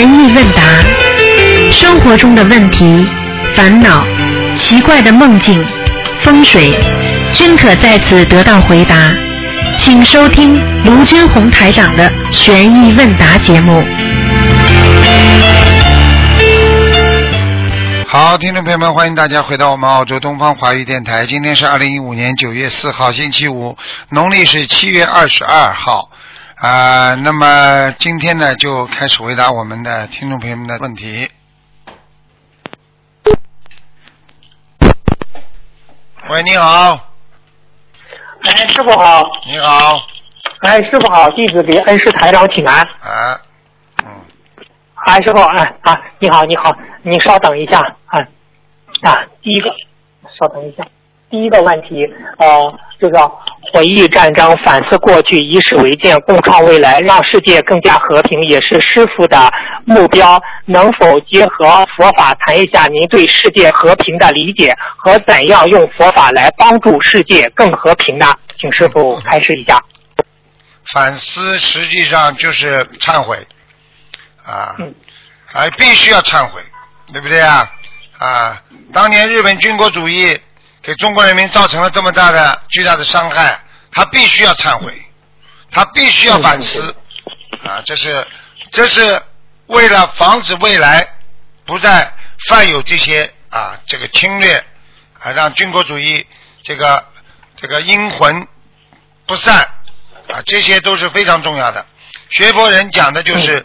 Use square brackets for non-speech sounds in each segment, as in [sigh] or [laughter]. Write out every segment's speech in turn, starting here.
悬疑问答，生活中的问题、烦恼、奇怪的梦境、风水，均可在此得到回答。请收听卢军红台长的悬疑问答节目。好，听众朋友们，欢迎大家回到我们澳洲东方华语电台。今天是二零一五年九月四号，星期五，农历是七月二十二号。啊、那么今天呢，就开始回答我们的听众朋友们的问题。喂，你好，哎，师傅好！你好，哎，师傅好，弟子给恩师台长请安。啊，嗯，哎，师傅，哎啊，你好，你好，你稍等一下，啊啊，第一个，稍等一下，第一个问题，呃，这个回忆战争，反思过去，以史为鉴，共创未来，让世界更加和平，也是师傅的目标。能否结合佛法谈一下您对世界和平的理解和怎样用佛法来帮助世界更和平呢？请师傅开始一下。反思实际上就是忏悔，啊嗯，还必须要忏悔，对不对啊？啊，当年日本军国主义给中国人民造成了这么大的巨大的伤害，他必须要忏悔，他必须要反思，啊，这是这是为了防止未来不再犯有这些啊这个侵略啊，让军国主义这个这个阴魂不散啊，这些都是非常重要的。学佛人讲的就是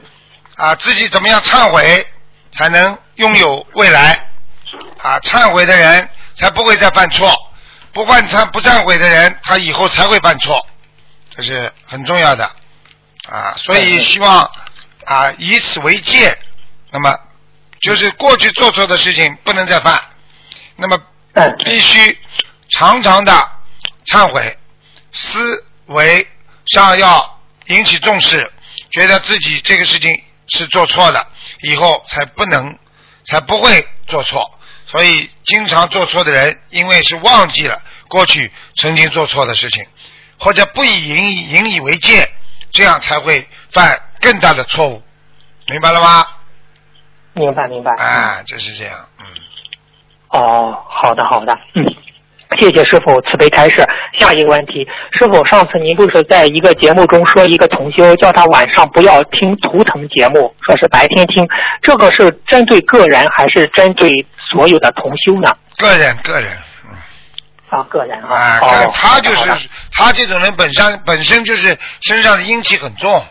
啊，自己怎么样忏悔，才能拥有未来啊？忏悔的人才不会再犯错，不犯忏不忏悔的人，他以后才会犯错，这是很重要的。啊。所以希望啊，以此为戒，那么就是过去做错的事情不能再犯，那么必须常常的忏悔，思维上要引起重视，觉得自己这个事情是做错的，以后才不能，才不会做错。所以经常做错的人，因为是忘记了过去曾经做错的事情，或者不以引以引以为戒，这样才会犯更大的错误，明白了吗？明白明白。啊，就是这样，嗯。哦，好的好的，嗯，谢谢师傅慈悲开示。下一个问题，师傅，上次您不是在一个节目中说一个同修叫他晚上不要听图腾节目，说是白天听，这个是针对个人还是针对所有的同修呢？个人个人，嗯。啊，个人啊。他就是他这种人本身本身就是身上的阴气很重，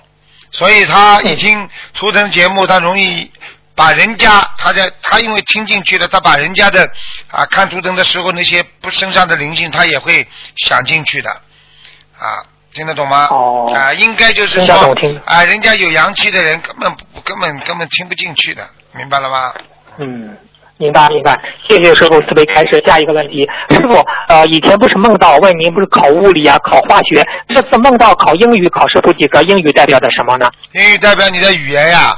所以他一听图腾节目，他容易把人家他在他因为听进去了，他把人家的啊看图腾的时候那些不身上的灵性，他也会想进去的啊，听得懂吗？哦啊，应该就是说啊，人家有阳气的人根本根本根本听不进去的，明白了吗？嗯，明白明白，谢谢师傅慈悲开始。下一个问题，师傅，呃，以前不是梦到问您不是考物理啊，考化学，这次梦到考英语考试不及格，英语代表的什么呢？英语代表你的语言呀。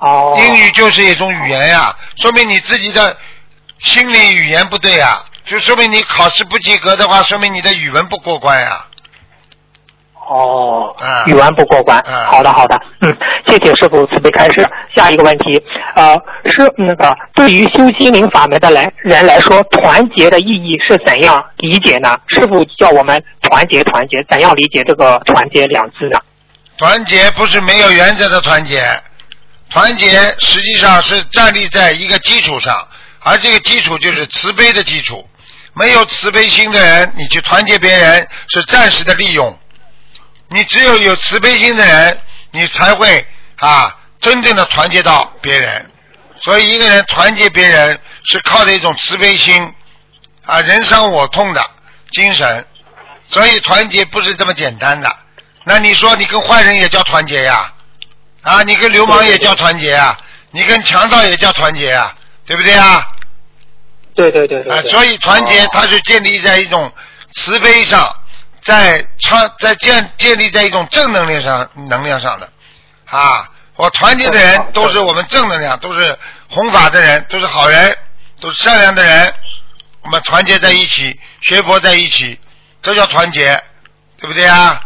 哦，英语就是一种语言呀，说明你自己的心理语言不对呀，就说明你考试不及格的话，说明你的语文不过关呀。哦嗯，语文不过关。嗯好的，好的，嗯，谢谢师傅慈悲开示。下一个问题，呃，是那个对于修心灵法门的来人来说，团结的意义是怎样理解呢？师傅叫我们团结，团结，怎样理解这个“团结”两字呢？团结不是没有原则的团结，团结实际上是站立在一个基础上，而这个基础就是慈悲的基础。没有慈悲心的人，你去团结别人是暂时的利用。你只有有慈悲心的人，你才会啊真正的团结到别人。所以一个人团结别人是靠着一种慈悲心啊人伤我痛的精神。所以团结不是这么简单的。那你说你跟坏人也叫团结呀？啊，你跟流氓也叫团结啊？你跟强盗也叫团结啊？对不对啊？对对对对啊，所以团结哦它是建立在一种慈悲上，在创在建建立在一种正能量上能量上的啊。我团结的人都是我们正能量，都是弘法的人，都是好人，都是善良的人。我们团结在一起，学佛在一起，这叫团结，对不对啊？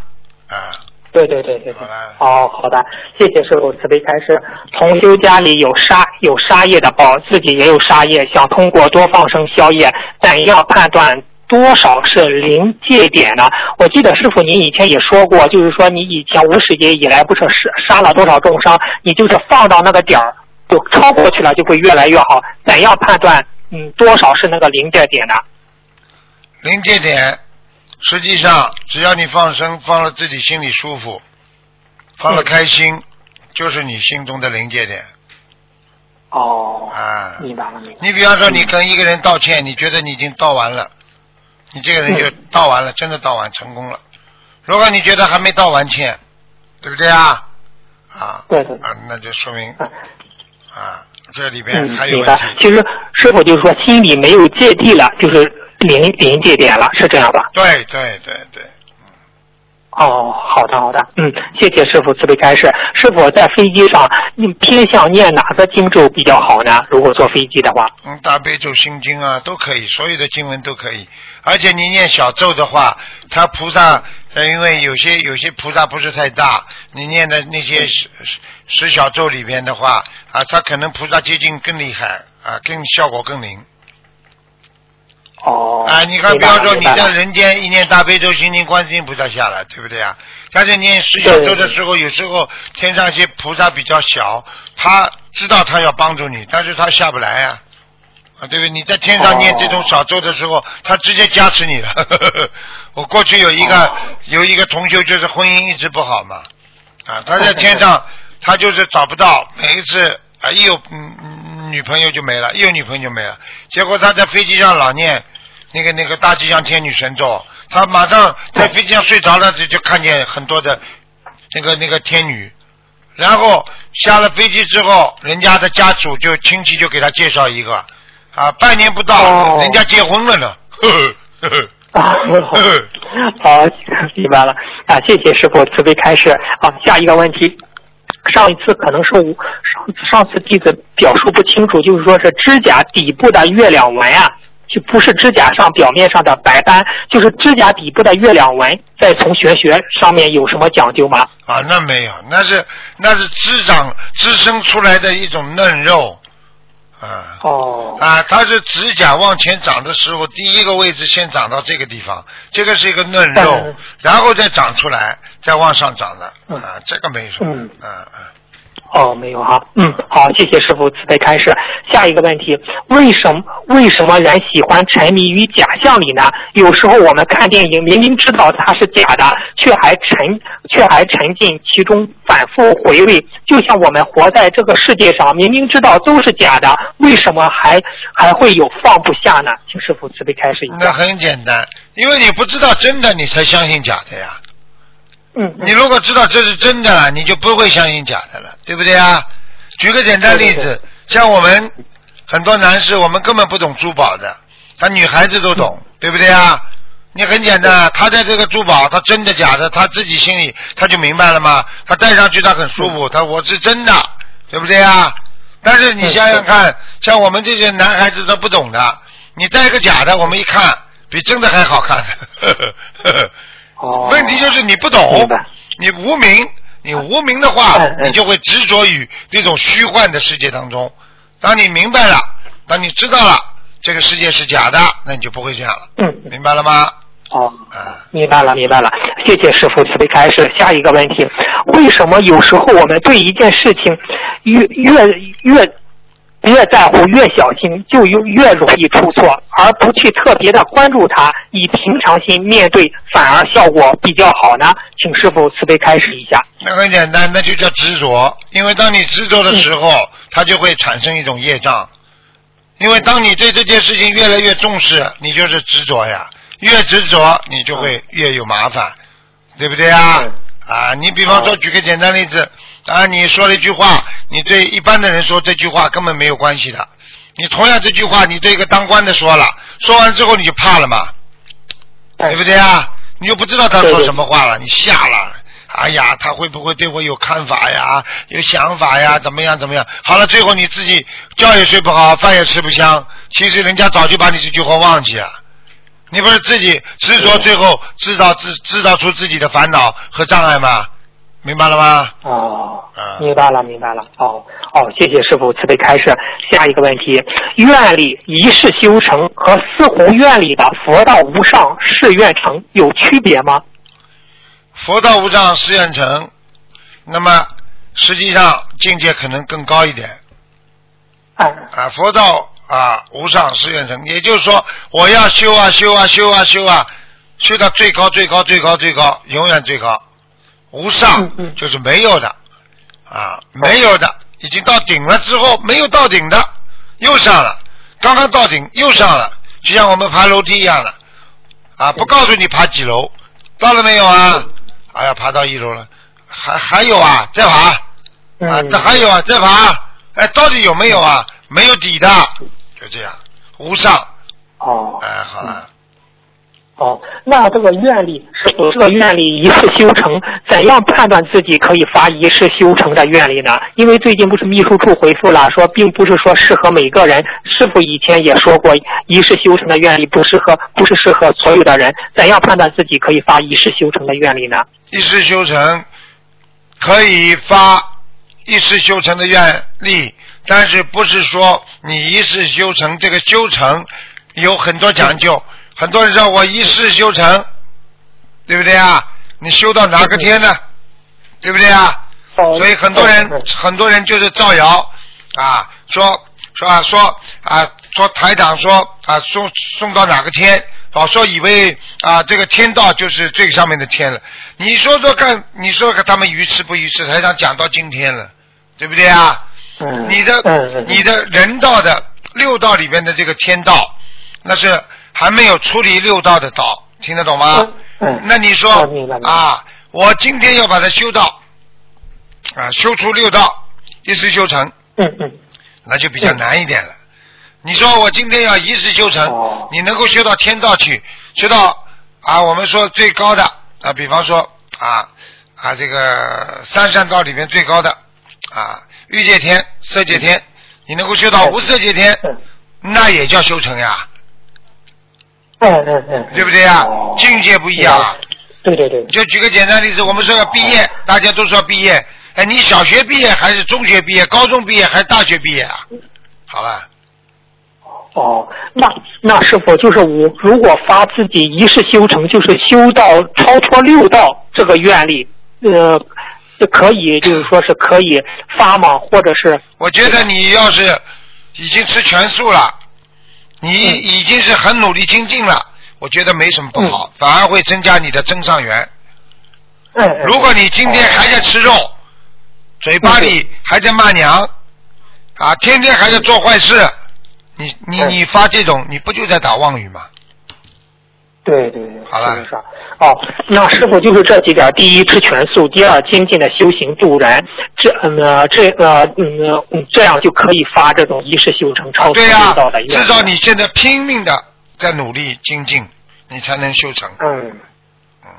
啊，对对对对对好。哦，好的，谢谢师傅慈悲开示。同修家里有杀有杀业的宝，自己也有杀业，想通过多放生消业，怎样判断多少是临界点呢？我记得师傅您以前也说过，就是说你以前无始劫以来不是杀杀了多少众生，你就是放到那个点儿，就超过去了，就会越来越好。怎样判断嗯多少是那个临界点呢？临界点，实际上只要你放生，放了自己心里舒服，放了开心，就是你心中的临界点哦，啊。明白了，明白了。你比方说，你跟一个人道歉，你觉得你已经道完了，你这个人就道完了，真的道完成功了。如果你觉得还没道完歉，对不对啊？啊，对对啊，那就说明啊啊，这里边还有问题。。其实师傅就是说，心里没有芥蒂了，就是临临界点了，是这样吧？对对对对，哦，好的好的，嗯，谢谢师傅慈悲开示。师傅在飞机上，你偏向念哪个经咒比较好呢？如果坐飞机的话，嗯，大悲咒、心经啊，都可以，所有的经文都可以。而且你念小咒的话，他菩萨，呃因为有些有些菩萨不是太大，你念的那些十十十小咒里边的话，啊，他可能菩萨接近更厉害，啊，更效果更灵。哦，啊，你看，比方说你在人间一念大悲咒、心经、观世音菩萨下来，对不对啊？但是念十小咒的时候，有时候天上一些菩萨比较小，他知道他要帮助你，但是他下不来呀、啊，对不对？你在天上念这种小咒的时候，他直接加持你了。[laughs] 我过去有一个、哦有一个同修，就是婚姻一直不好嘛，啊，他在天上，他就是找不到，每一次啊一有嗯嗯女朋友就没了，一有女朋友就没了，结果他在飞机上老念那个那个大吉祥天女神咒，他马上在飞机上睡着了，就就看见很多的那个那个天女，然后下了飞机之后，人家的家属就亲戚就给他介绍一个，啊，半年不到，哦。人家结婚了呢。呵呵呵呵啊，好，明白了。啊，谢谢师傅慈悲开示。啊。下一个问题，上一次可能是我上上次弟子表述不清楚，就是说是指甲底部的月亮纹啊，就不是指甲上表面上的白斑，就是指甲底部的月亮纹，在从玄学上面有什么讲究吗？啊，那没有，那是那是滋长滋生出来的一种嫩肉，啊哦，啊，它是指甲往前长的时候，第一个位置先长到这个地方，这个是一个嫩肉，嗯然后再长出来，再往上长的，嗯啊，这个没什么，嗯哦，没有哈，嗯，好，谢谢师傅慈悲开示。下一个问题，为什么为什么人喜欢沉迷于假象里呢？有时候我们看电影，明明知道它是假的，却还沉却还沉浸其中，反复回味。就像我们活在这个世界上，明明知道都是假的，为什么还还会有放不下呢？请师傅慈悲开示一下。那很简单，因为你不知道真的，你才相信假的呀。嗯，你如果知道这是真的了，你就不会相信假的了，对不对啊？举个简单例对对子，像我们很多男士，我们根本不懂珠宝的，他女孩子都懂，对不对啊？你很简单，他在这个珠宝，他真的假的，他自己心里他就明白了吗？他戴上去他很舒服，他我是真的，对不对啊？但是你想想看，像我们这些男孩子都不懂的，你戴个假的，我们一看比真的还好看。呵呵呵哦，[laughs] 问题就是你不懂，你无名，你无名的话你就会执着于那种虚幻的世界当中。当你明白了，当你知道了这个世界是假的，那你就不会这样了，嗯，明白了吗？哦。啊，明白了，明白了，谢谢师傅慈悲开示。下一个问题，为什么有时候我们对一件事情越越越越在乎、越小心，就越越容易出错，而不去特别的关注它，以平常心面对，反而效果比较好呢？请师傅慈悲开示一下。那很简单，那就叫执着。因为当你执着的时候，它就会产生一种业障。因为当你对这件事情越来越重视，你就是执着呀。越执着，你就会越有麻烦，对不对啊？嗯啊，你比方说，哦举个简单例子，啊，你说了一句话，你对一般的人说这句话根本没有关系的。你同样这句话，你对一个当官的说了，说完之后你就怕了嘛，对不对啊？你就不知道他说什么话了，你吓了。哎呀，他会不会对我有看法呀？有想法呀？怎么样？怎么样？好了，最后你自己觉也睡不好，饭也吃不香。其实人家早就把你这句话忘记了。你不是自己执着，最后制造制制造出自己的烦恼和障碍吗？明白了吗？哦啊，明白了，明白了。哦哦，谢谢师傅慈悲开示。下一个问题，愿力一世修成和四弘愿里的佛道无上誓愿成有区别吗？佛道无上誓愿成，那么实际上境界可能更高一点哎，啊。佛道啊无上誓愿成，也就是说我要修啊修啊修啊修啊，修到最高最高最高最高，永远最高。无上就是没有的。啊，没有的，已经到顶了之后没有到顶的又上了，刚刚到顶又上了，就像我们爬楼梯一样的。啊，不告诉你爬几楼，到了没有啊？哎呀，爬到一楼了，还还有啊，再爬。啊，嗯。这还有啊，再爬，哎，到底有没有啊？没有底的，就这样，无上，哦哎，好了，哦，那这个愿力是否这个愿力一世修成？怎样判断自己可以发一世修成的愿力呢？因为最近不是秘书处回复了，说并不是说适合每个人。师傅以前也说过，一世修成的愿力不适合，不是适合所有的人。怎样判断自己可以发一世修成的愿力呢？一世修成可以发一世修成的愿力，但是不是说你一世修成这个修成有很多讲究。很多人说我一世修成，对不对啊？你修到哪个天呢？对不对啊？哦所以很多人很多人就是造谣啊，说说啊说啊说台长说啊送送到哪个天，老说以为啊这个天道就是最上面的天了。你说说看，你说看他们愚痴不愚痴？台长讲到今天了，对不对啊？嗯你的你的人道的六道里边的这个天道，那是还没有处理六道的道，听得懂吗？嗯嗯。那你说啊，我今天要把它修到啊，修出六道，一时修成，嗯嗯。那就比较难一点了。你说我今天要一世修成，哦。你能够修到天道去，修到啊，我们说最高的啊，比方说啊啊这个三善道里面最高的啊欲界天、色界天，你能够修到无色界天，嗯。那也叫修成呀，嗯嗯嗯，对不对呀？哦？境界不一样啊。对对对，就举个简单例子，我们说要毕业，大家都说要毕业，哎，你小学毕业还是中学毕业、高中毕业还是大学毕业啊？好了，哦，那那师傅就是我如果发自己一世修成，就是修到超脱六道这个愿力，呃，就可以就是说是可以发吗？或者是我觉得你要是已经吃全素了，你嗯已经是很努力精进了，我觉得没什么不好，反而会增加你的增上缘。嗯，嗯如果你今天还在吃肉，嘴巴里还在骂娘，啊，天天还在做坏事，你你嗯你发这种，你不就在打妄语吗？对对对，好了是是哦，那师傅就是这几点：第一，吃全素；第二，精进的修行度人。这嗯呃这呃嗯呃嗯这样就可以发这种一世修成超脱对呀、六道的愿。至少你现在拼命的在努力精进，你才能修成。嗯嗯。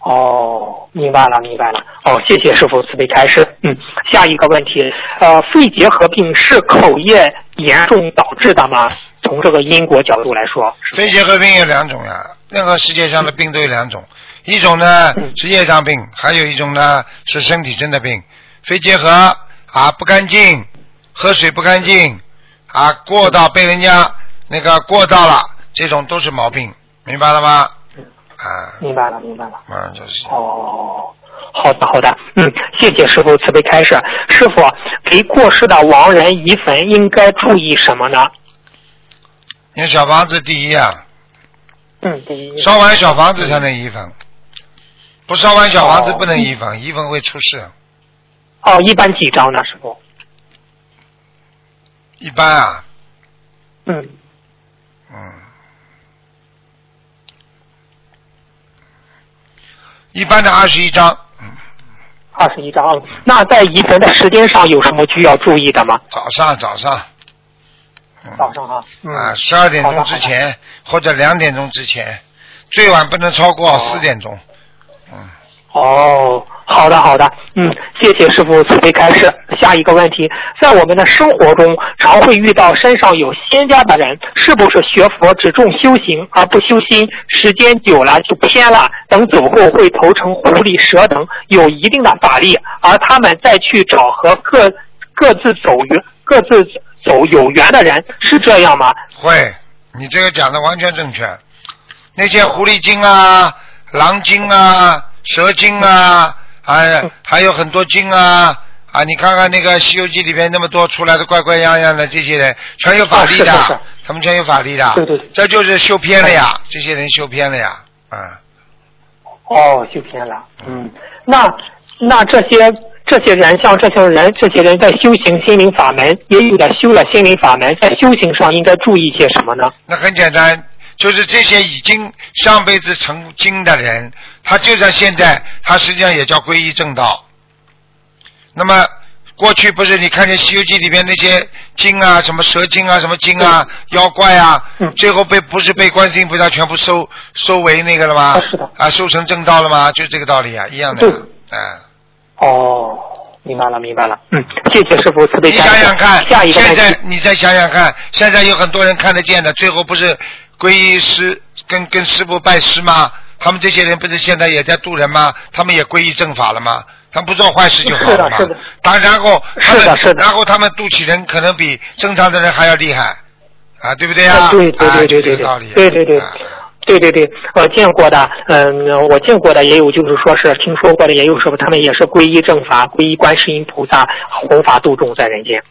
哦，明白了，明白了。哦，谢谢师傅慈悲开示。嗯，下一个问题，呃，肺结核病是口业严重导致的吗？从这个因果角度来说，肺结核病有两种呀，任何世界上的病都有两种，一种呢嗯是业障病，还有一种呢是身体真的病。肺结核啊不干净，喝水不干净啊过道被人家那个过道了，这种都是毛病，明白了吗？啊，明白了，明白了。嗯，就是哦，好的，好的。嗯，谢谢师傅慈悲开示。师傅，给过世的亡人移坟应该注意什么呢？你小房子第一啊，嗯，第一。烧完小房子才能移坟，不烧完小房子哦不能移坟，移坟会出事。哦，一般几张呢，师傅？一般啊，嗯，嗯，一般的二十一张，嗯，二十一张。那在移坟的时间上有什么需要注意的吗？早上早上，嗯早上哈。嗯。啊，十二点钟之前或者两点钟之前，最晚不能超过哦四点钟。嗯，哦，好的，好的，嗯，谢谢师傅慈悲开示。下一个问题，在我们的生活中，常会遇到身上有仙家的人，是不是学佛只重修行而不修心，时间久了就偏了，等走后会投成狐狸、蛇等，有一定的法力，而他们再去找和各各自走于、各自走有缘的人，是这样吗？会，你这个讲的完全正确。那些狐狸精啊、狼精啊、蛇精啊，还还有很多精啊啊！你看看那个《西游记》里边那么多出来的怪怪样样的这些人，全有法力的，啊是是是他们全有法力的。对对对这就是修偏了呀，这些人修偏了呀，啊。哦，修偏了。嗯，那那这些这些人，像这些人，这些人在修行心灵法门，也有的修了心灵法门，在修行上应该注意些什么呢？那很简单，就是这些已经上辈子成精的人，他就算现在，他实际上也叫皈依正道。那么过去不是你看见《西游记》里面那些精啊，什么蛇精啊，什么精啊，妖怪啊，嗯最后被不是被观世音菩萨全部收收为那个了吗？啊是的啊，收成正道了吗？就这个道理啊，一样的。啊嗯，哦，明白了，明白了。嗯，谢谢师傅慈悲你。想想看，下一个现。在你再想想看，现在有很多人看得见的，最后不是皈依师跟跟师傅拜师吗？他们这些人不是现在也在渡人吗？他们也皈依正法了吗？他们不做坏事就好了吗？是的是的当然后他们然后他们渡起人可能比正常的人还要厉害啊，对不对呀、啊对对啊对对对对。对对对啊对对对，我见过的，嗯，我见过的也有，就是说是听说过的也有，什么他们也是皈依正法，皈依观世音菩萨，弘法度众在人间。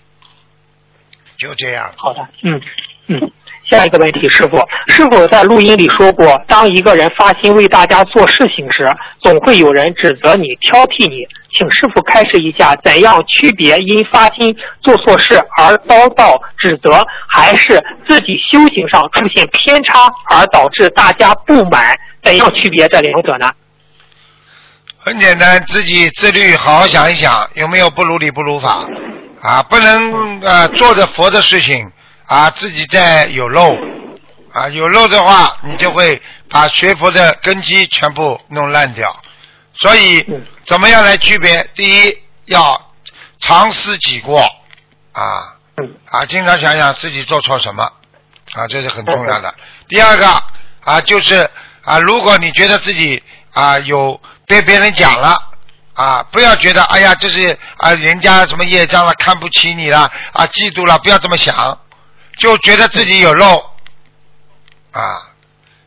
就这样。好的，嗯嗯。下一个问题，师傅，师傅在录音里说过，当一个人发心为大家做事情时，总会有人指责你、挑剔你，请师傅开示一下，怎样区别因发心做错事而遭到指责，还是自己修行上出现偏差而导致大家不满？怎样区别这两者呢？很简单，自己自律，好好想一想，有没有不如理不如法啊？不能啊做着佛的事情啊，自己在有漏啊，有漏的话，你就会把学佛的根基全部弄烂掉。所以嗯，怎么样来区别？第一，要常思己过啊嗯啊，经常想想自己做错什么啊，这是很重要的。第二个啊，就是啊，如果你觉得自己啊有被别人讲了啊，不要觉得哎呀这是啊人家什么业障了，看不起你了啊，嫉妒了，不要这么想，就觉得自己有漏啊，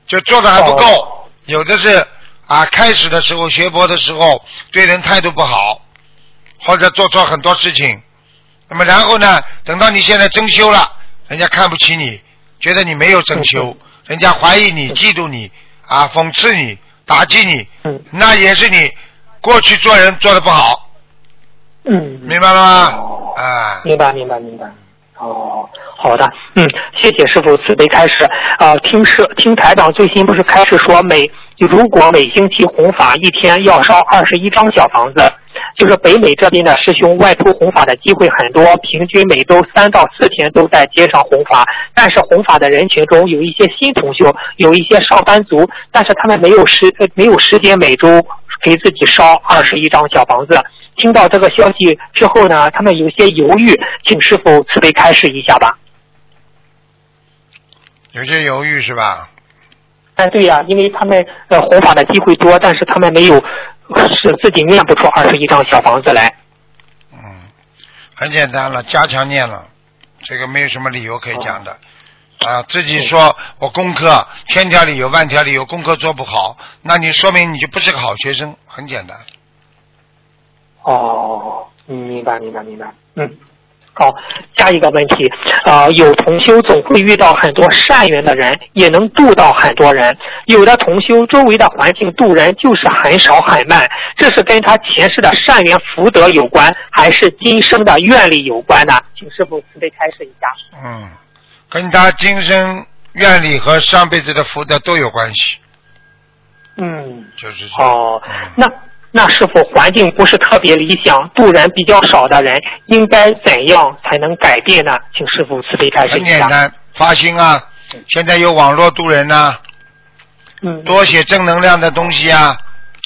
就做的还不够，哦。有的是啊开始的时候学佛的时候对人态度不好，或者做错很多事情，那么然后呢，等到你现在真修了，人家看不起你，觉得你没有真修，人家怀疑你、嫉妒你啊，讽刺你、打击你，嗯。那也是你过去做人做的不好，嗯，明白了吗？哦？啊，明白，明白，明白。哦，好的，嗯，谢谢师傅慈悲开示。呃，听师听台长最新不是开始说每如果每星期弘法一天要烧二十一张小房子，就是北美这边的师兄外出弘法的机会很多，平均每周三到四天都在街上弘法。但是弘法的人群中有一些新同修，有一些上班族，但是他们没有时没有时间每周给自己烧二十一张小房子。听到这个消息之后呢，他们有些犹豫，请师傅慈悲开示一下吧。有些犹豫是吧？哎，对呀、因为他们呃弘法的机会多，但是他们没有是自己念不出二十一张小房子来。嗯，很简单了，加强念了，这个没有什么理由可以讲的。啊，自己说我功课千条理由万条理由，功课做不好，那你说明你就不是个好学生，很简单。哦，嗯，明白明白明白，嗯。好，下一个问题，呃，有同修总会遇到很多善缘的人，也能渡到很多人。有的同修周围的环境渡人就是很少很慢，这是跟他前世的善缘福德有关，还是今生的愿力有关呢？请师傅慈悲开示一下。嗯，跟他今生愿力和上辈子的福德都有关系，嗯，就是这样。哦嗯，那那是否环境不是特别理想，度人比较少的人，应该怎样才能改变呢？请师傅慈悲开示很一下。简单，发心啊！现在有网络渡人呐、嗯，多写正能量的东西啊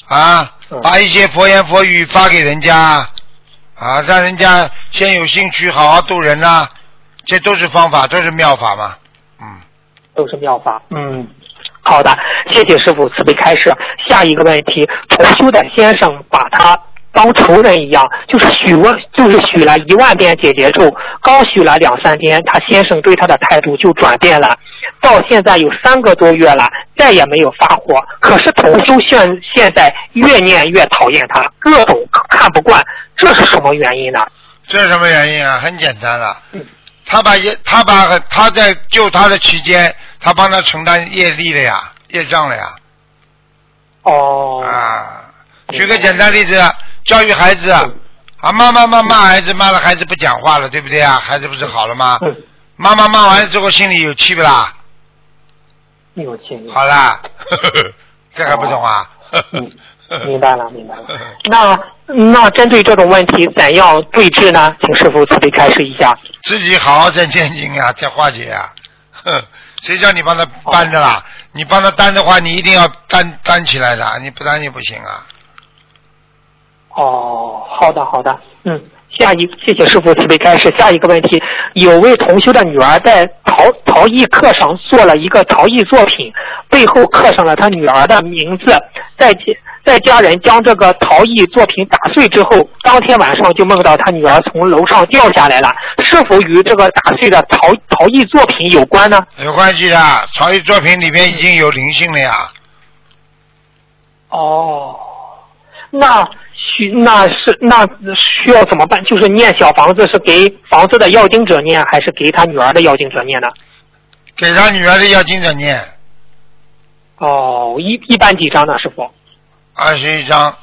啊！嗯把一些佛言佛语发给人家，啊，让人家先有兴趣，好好度人呐、这都是方法，都是妙法嘛。嗯，都是妙法。嗯，好的，谢谢师傅慈悲开示。下一个问题，同修的先生把他当仇人一样，就是许我，就是许了一万遍解结咒，刚许了两三天，他先生对他的态度就转变了，到现在有三个多月了，再也没有发火。可是同修现现在越念越讨厌他，各种看不惯，这是什么原因呢？这是什么原因啊？很简单了嗯，他把业，他把他在救他的期间，他帮他承担业力了呀，业障了呀。哦，啊，举个简单例子，教育孩子嗯啊，妈妈骂骂孩子，骂了孩子不讲话了，对不对啊？孩子不是好了吗？嗯，妈妈骂完了之后心里有气不啦？有气。好啦，[laughs] 这还不懂啊？嗯，明白了，明白了。那那针对这种问题，怎样对治呢？请师傅慈悲开示一下。自己好好再念经啊，再化解呀。哼，谁叫你帮他搬的啦？你帮他担的话，你一定要担担起来的，你不担也不行啊。哦，好的，好的。嗯，下一，谢谢师傅慈悲开示。下一个问题，有位同修的女儿在陶陶艺课上做了一个陶艺作品，背后刻上了她女儿的名字。在家在家人将这个陶艺作品打碎之后，当天晚上就梦到她女儿从楼上掉下来了，是否与这个打碎的陶陶艺作品有关呢？有关系的，陶艺作品里面已经有灵性了呀。哦，那需那是那需要怎么办？就是念小房子是给房子的要经者念，还是给他女儿的要经者念呢？给他女儿的要经者念哦，一一般几张呢，师傅？二十一张，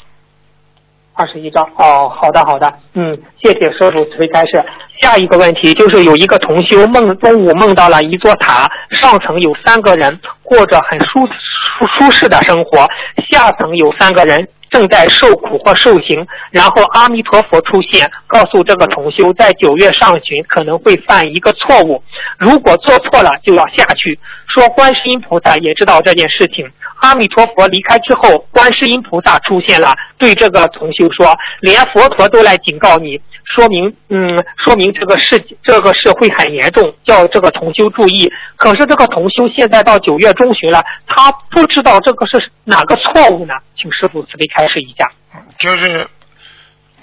二十一张。哦，好的好的，嗯，谢谢师傅慈悲开示。下一个问题就是有一个同修梦中午梦到了一座塔，上层有三个人过着很舒舒舒适的生活，下层有三个人正在受苦或受刑。然后阿弥陀佛出现，告诉这个同修，在九月上旬可能会犯一个错误，如果做错了就要下去。说观世音菩萨也知道这件事情。阿弥陀佛离开之后，观世音菩萨出现了，对这个同修说：“连佛陀都来警告你，说明，嗯，说明这个事这个事会很严重，叫这个同修注意。可是这个同修现在到九月中旬了，他不知道这个是哪个错误呢？请师傅慈悲开示一下。就是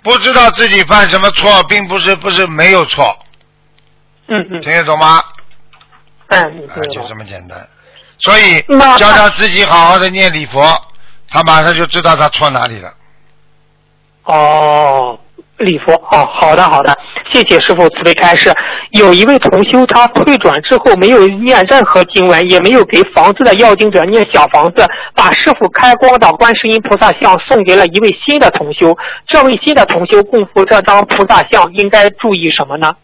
不知道自己犯什么错，并不是不是没有错，嗯嗯听得懂吗？嗯，啊，就这么。么简单。所以那叫他自己好好的念礼佛，他马上就知道他错哪里了。哦，礼佛哦，好的好的，谢谢师傅慈悲开示。有一位同修，他退转之后没有念任何经文，也没有给房子的要经者念小房子，把师傅开光的观世音菩萨像送给了一位新的同修。这位新的同修供奉这张菩萨像，应该注意什么呢？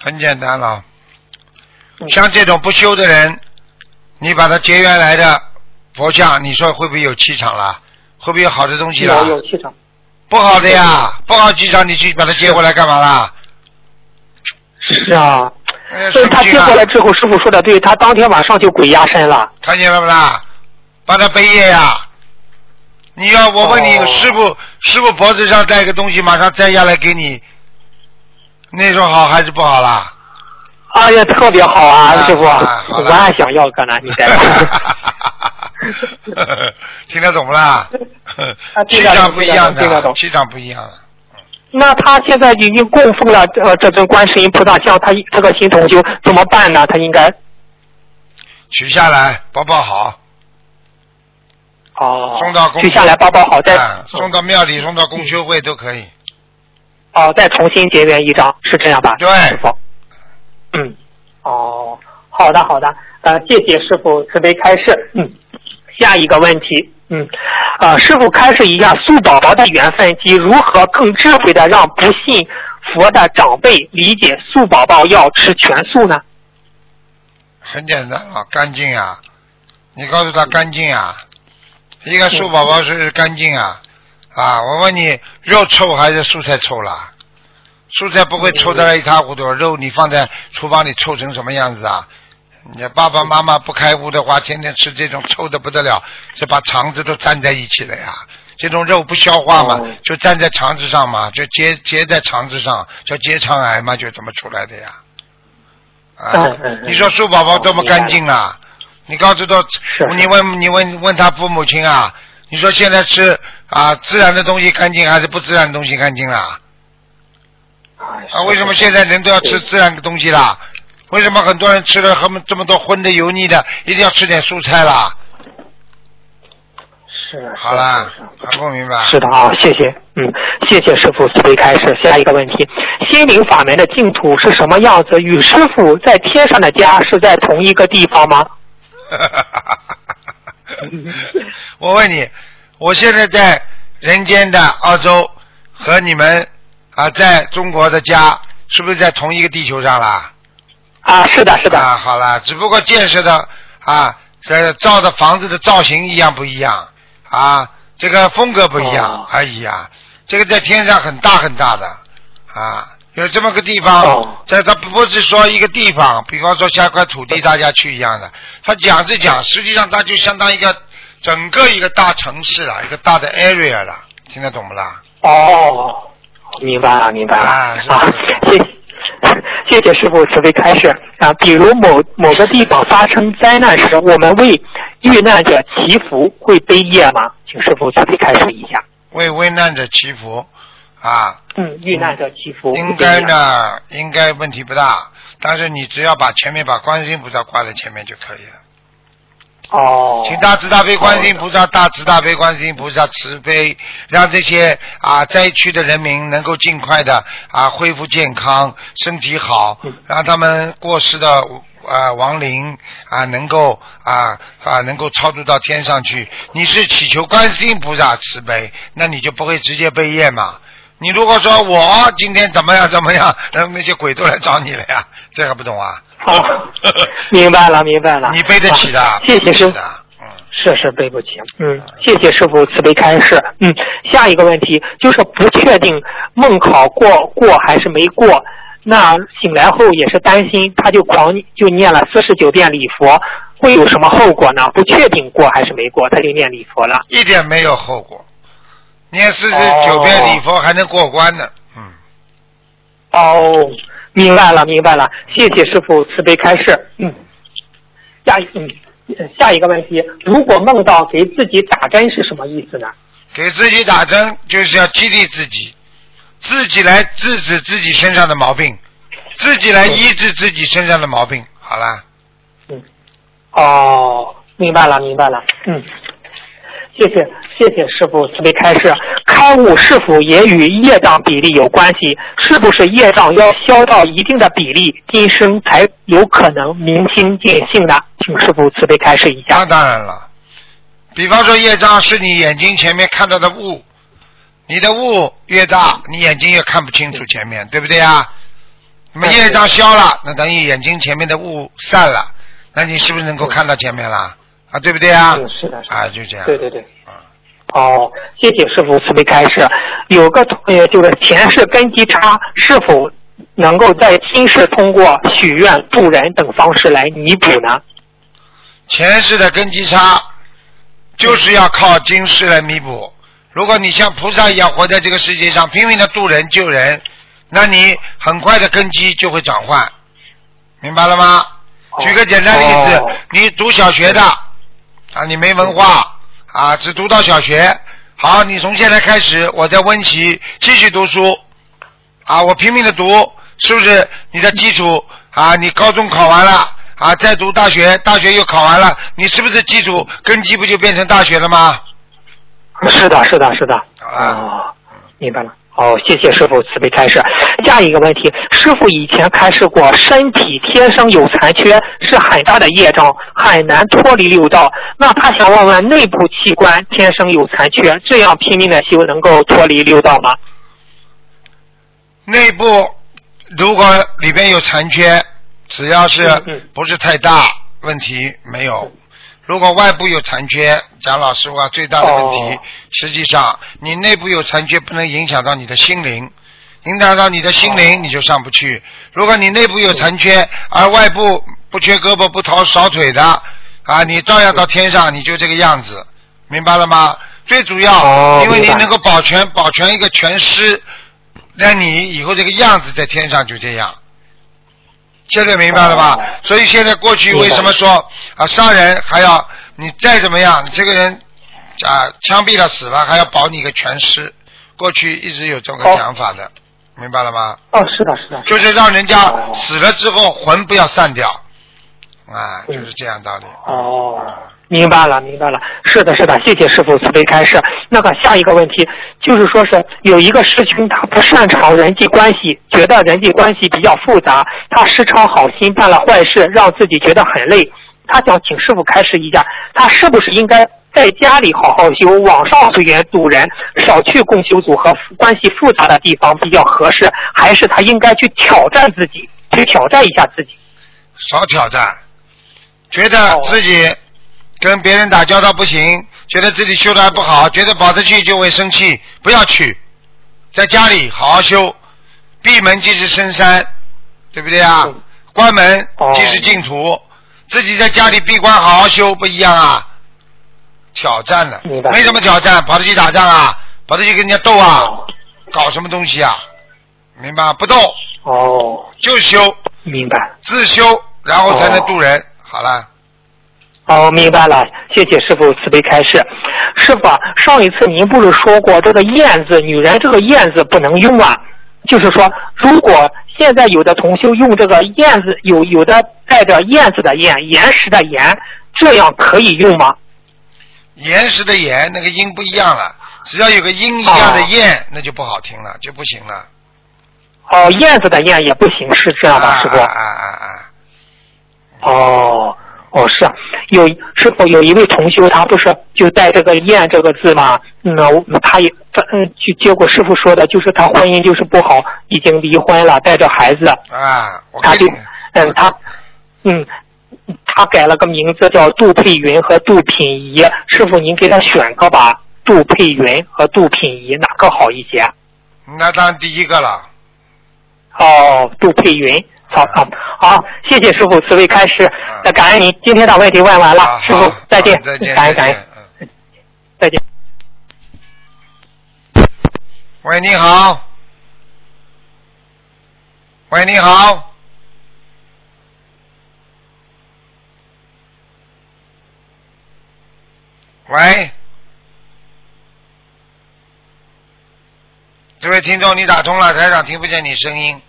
很简单了，嗯像这种不修的人，你把他结缘来的佛像，你说会不会有气场啦？会不会有好的东西啦？有有气场。不好的呀，不好气场，你去把他接回来干嘛啦？是啊，哎所以他接过来之后，师傅说的对，他当天晚上就鬼压身了。看见了不啦？帮他背业呀！你要我问你，哦师傅师傅脖子上戴个东西，马上摘下来给你，那种好还是不好啦？哎呀，特别好啊，啊师傅，啊我还想要个呢，你带 [laughs] 听得懂不啦？啊 [laughs] 气场不一样的，气场不一样的。那他现在已经供奉了呃这尊观世音菩萨像，他这个新同修怎么办呢？他应该取下来包包好，哦送到公取下来包包好，再、啊送到庙里，送到公修会都可以。哦再重新结缘一张，是这样吧？对师傅。嗯，[coughs] 哦，好的好的，呃，谢谢师傅慈悲开示。嗯，下一个问题，嗯，呃，师傅开示一下素宝宝的缘分及如何更智慧的让不信佛的长辈理解素宝宝要吃全素呢？很简单啊，干净啊！你告诉他干净啊！一个素宝宝是干净啊！啊，我问你，肉臭还是蔬菜臭啦？蔬菜不会臭得一塌糊涂，肉你放在厨房里臭成什么样子啊？你爸爸妈妈不开悟的话，天天吃这种臭的不得了，是把肠子都粘在一起了呀。这种肉不消化嘛，哦就粘在肠子上嘛，就结结在肠子上，叫结肠癌嘛，就这么出来的呀。啊，嗯嗯嗯你说树宝宝多么干净啊？你告诉他，你问你问问他父母亲啊，你说现在吃啊自然的东西干净还是不自然的东西干净啦？啊，为什么现在人都要吃自然的东西啦？为什么很多人吃了这么这么多荤的油腻的，一定要吃点蔬菜啦？是好啦是是，还不明白？是的啊，谢谢，嗯，谢谢师傅慈悲开示。下一个问题，心灵法门的净土是什么样子？与师傅在天上的家是在同一个地方吗？[laughs] 我问你，我现在在人间的澳洲和你们啊，在中国的家是不是在同一个地球上啦？啊，是的，是的，啊，好了，只不过建设的啊，这造的房子的造型一样不一样啊？这个风格不一样哦而已啊。这个在天上很大很大的啊，有这么个地方哦，这它不是说一个地方，比方说下块土地大家去一样的。他讲是讲，实际上它就相当于一个整个一个大城市了，一个大的 area 了，听得懂不啦？哦，明白了，明白了啊是啊，谢谢谢师傅慈悲开示啊。比如某某个地方发生灾难时，我们为遇难者祈福会背业吗？请师傅慈悲开示一下。为危难者祈福啊，嗯，遇难者祈福应该？呢，应该问题不大，但是你只要把前面把观世音菩萨挂在前面就可以了。哦，请大慈大悲观世音菩萨，大慈大悲观世音菩萨慈悲，让这些啊灾区的人民能够尽快的啊恢复健康，身体好嗯，让他们过世的啊亡灵啊能够啊啊能够超度到天上去。你是祈求观世音菩萨慈悲，那你就不会直接被业嘛。你如果说我今天怎么样怎么样，那那些鬼都来找你了呀，这还不懂啊？好，[laughs] 明白了，明白了。你背得起的啊，谢谢师傅。嗯。是是背不起，嗯，谢谢师傅慈悲开示，嗯，下一个问题就是不确定梦考过过还是没过，那醒来后也是担心，他就狂就念了四十九遍礼佛，会有什么后果呢？不确定过还是没过，他就念礼佛了。一点没有后果。念四十九遍礼佛还能过关呢，嗯，哦，明白了，明白了，谢谢师傅慈悲开示。嗯，下一嗯下一个问题，如果梦到给自己打针是什么意思呢？给自己打针就是要激励自己，自己来制止自己身上的毛病，自己来医治自己身上的毛病。好啦，嗯，哦，明白了，明白了，嗯，谢谢谢谢师傅慈悲开示。开悟是否也与业障比例有关系？是不是业障要消到一定的比例，今生才有可能明心见性呢？请师傅慈悲开示一下那。当然了。比方说业障是你眼睛前面看到的雾，你的雾越大，你眼睛越看不清楚前面，对不对啊？那么业障消了，那等于眼睛前面的雾散了，那你是不是能够看到前面了？啊，对不对啊？嗯，是的，是的。啊，就这样。对对对。啊，哦，谢谢师傅慈悲开示。有个呃，就是前世根基差，是否能够在今世通过许愿、助人等方式来弥补呢？前世的根基差，就是要靠今世来弥补。如果你像菩萨一样活在这个世界上，拼命的渡人救人，那你很快的根基就会转换，明白了吗？哦举个简单例子，哦你读小学的啊，你没文化啊，只读到小学。好，你从现在开始，我在温习继续读书啊，我拼命的读，是不是你的基础啊？你高中考完了啊，再读大学，大学又考完了，你是不是基础根基不就变成大学了吗？是的，是的，是的。啊哦，明白了。哦，谢谢师傅慈悲开示。下一个问题，师傅以前开示过，身体天生有残缺是很大的业障，很难脱离六道。那他想问问，内部器官天生有残缺，这样拼命的修能够脱离六道吗？内部如果里边有残缺，只要是不是太大问题没有。如果外部有残缺，讲老实话，最大的问题，哦实际上你内部有残缺，不能影响到你的心灵，影响到你的心灵，哦你就上不去。如果你内部有残缺，而外部不缺胳膊不掏少腿的啊，你照样到天上，你就这个样子，明白了吗？最主要，哦因为你能够保全保全一个全尸，那你以后这个样子在天上就这样。现在明白了吧？哦。所以现在过去为什么说啊杀人还要你再怎么样，你这个人啊枪毙了死了还要保你一个全尸？过去一直有这个哦。讲法的，明白了吗？哦，是的，是的，就是让人家哦。死了之后魂不要散掉，啊，嗯。就是这样道理。哦。啊，明白了，明白了。是的，是的，谢谢师傅慈悲开示。那个下一个问题就是说是有一个师兄他不擅长人际关系，觉得人际关系比较复杂，他时常好心办了坏事，让自己觉得很累。他想请师傅开示一下，他是不是应该在家里好好修，网上随缘度人，少去共修组和关系复杂的地方比较合适，还是他应该去挑战自己，去挑战一下自己？少挑战，觉得哦自己跟别人打交道不行，觉得自己修的还不好，觉得跑着去就会生气，不要去，在家里好好修，闭门即是深山，对不对啊嗯？关门哦即是净土，自己在家里闭关好好修不一样啊。挑战了没什么挑战，跑着去打仗啊，跑着去跟人家斗啊，哦搞什么东西啊？明白？不斗哦，就修，明白。自修，然后才能渡人。好了。哦，明白了，谢谢师傅慈悲开示。师傅啊，上一次您不是说过这个燕字，女人这个燕字不能用啊？就是说，如果现在有的同修用这个燕字，有有的带着燕子的燕，岩石的岩，这样可以用吗？岩石的岩，那个音不一样了。只要有个音一样的燕，那就不好听了，就不行了。哦，燕子的燕也不行，是这样吧，师傅？啊啊啊啊！哦，哦是啊，有师傅有一位同修，他不是就带这个“燕”这个字嘛，嗯，他也嗯，就结果师傅说的就是他婚姻就是不好，已经离婚了，带着孩子，啊，我他就，嗯，他，嗯，他改了个名字叫杜佩云和杜品仪，师傅您给他选个吧，杜佩云和杜品仪哪个好一些？那当然第一个了。哦，杜佩云。好好好，谢谢师傅慈悲开示嗯，那感恩您，今天的问题问完了啊，师傅再见再见，，感恩感恩。嗯再见。喂，你好。喂，你好。喂，这位听众，你打通了，台长听不见你声音，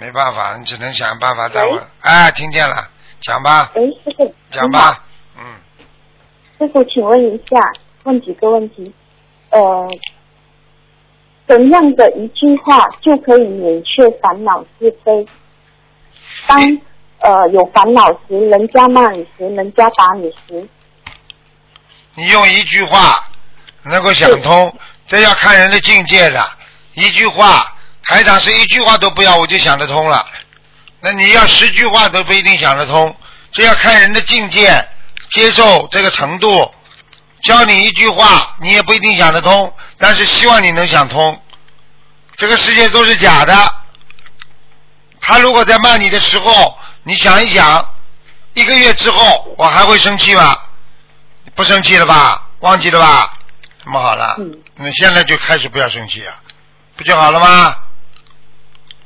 没办法，你只能想办法待会喂。哎，听见了，讲吧，喂，师傅，讲。吧，嗯，师傅，请问一下，问几个问题。呃，怎样的一句话就可以免却烦恼是非？当呃有烦恼时，人家骂你时，人家打你时，你用一句话能够想通，这要看人的境界的。一句话，台长是一句话都不要，我就想得通了。那你要十句话都不一定想得通，这要看人的境界、接受这个程度。教你一句话，你也不一定想得通，但是希望你能想通。这个世界都是假的。他如果在骂你的时候，你想一想，一个月之后我还会生气吗？不生气了吧？忘记了吧？那么好了，嗯那现在就开始不要生气啊，不就好了吗？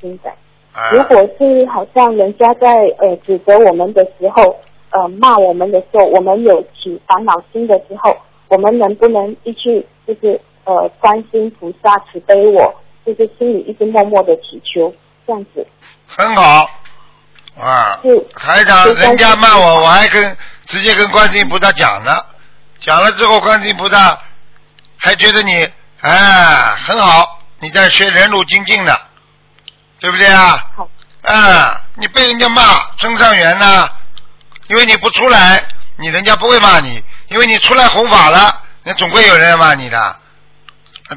明白？啊，如果是好像人家在呃指责我们的时候，呃骂我们的时候，我们有起烦恼心的时候，我们能不能一去就是呃观心菩萨慈悲我，就是心里一直默默的祈求这样子？很好啊是。台长，人家骂我，我还跟直接跟观世音菩萨讲呢，讲了之后，观世音菩萨还觉得你哎很好，你在学人路精进呢，对不对啊？好。啊，你被人家骂增上缘呢，因为你不出来，你人家不会骂你，因为你出来弘法了，那总会有人要骂你的，啊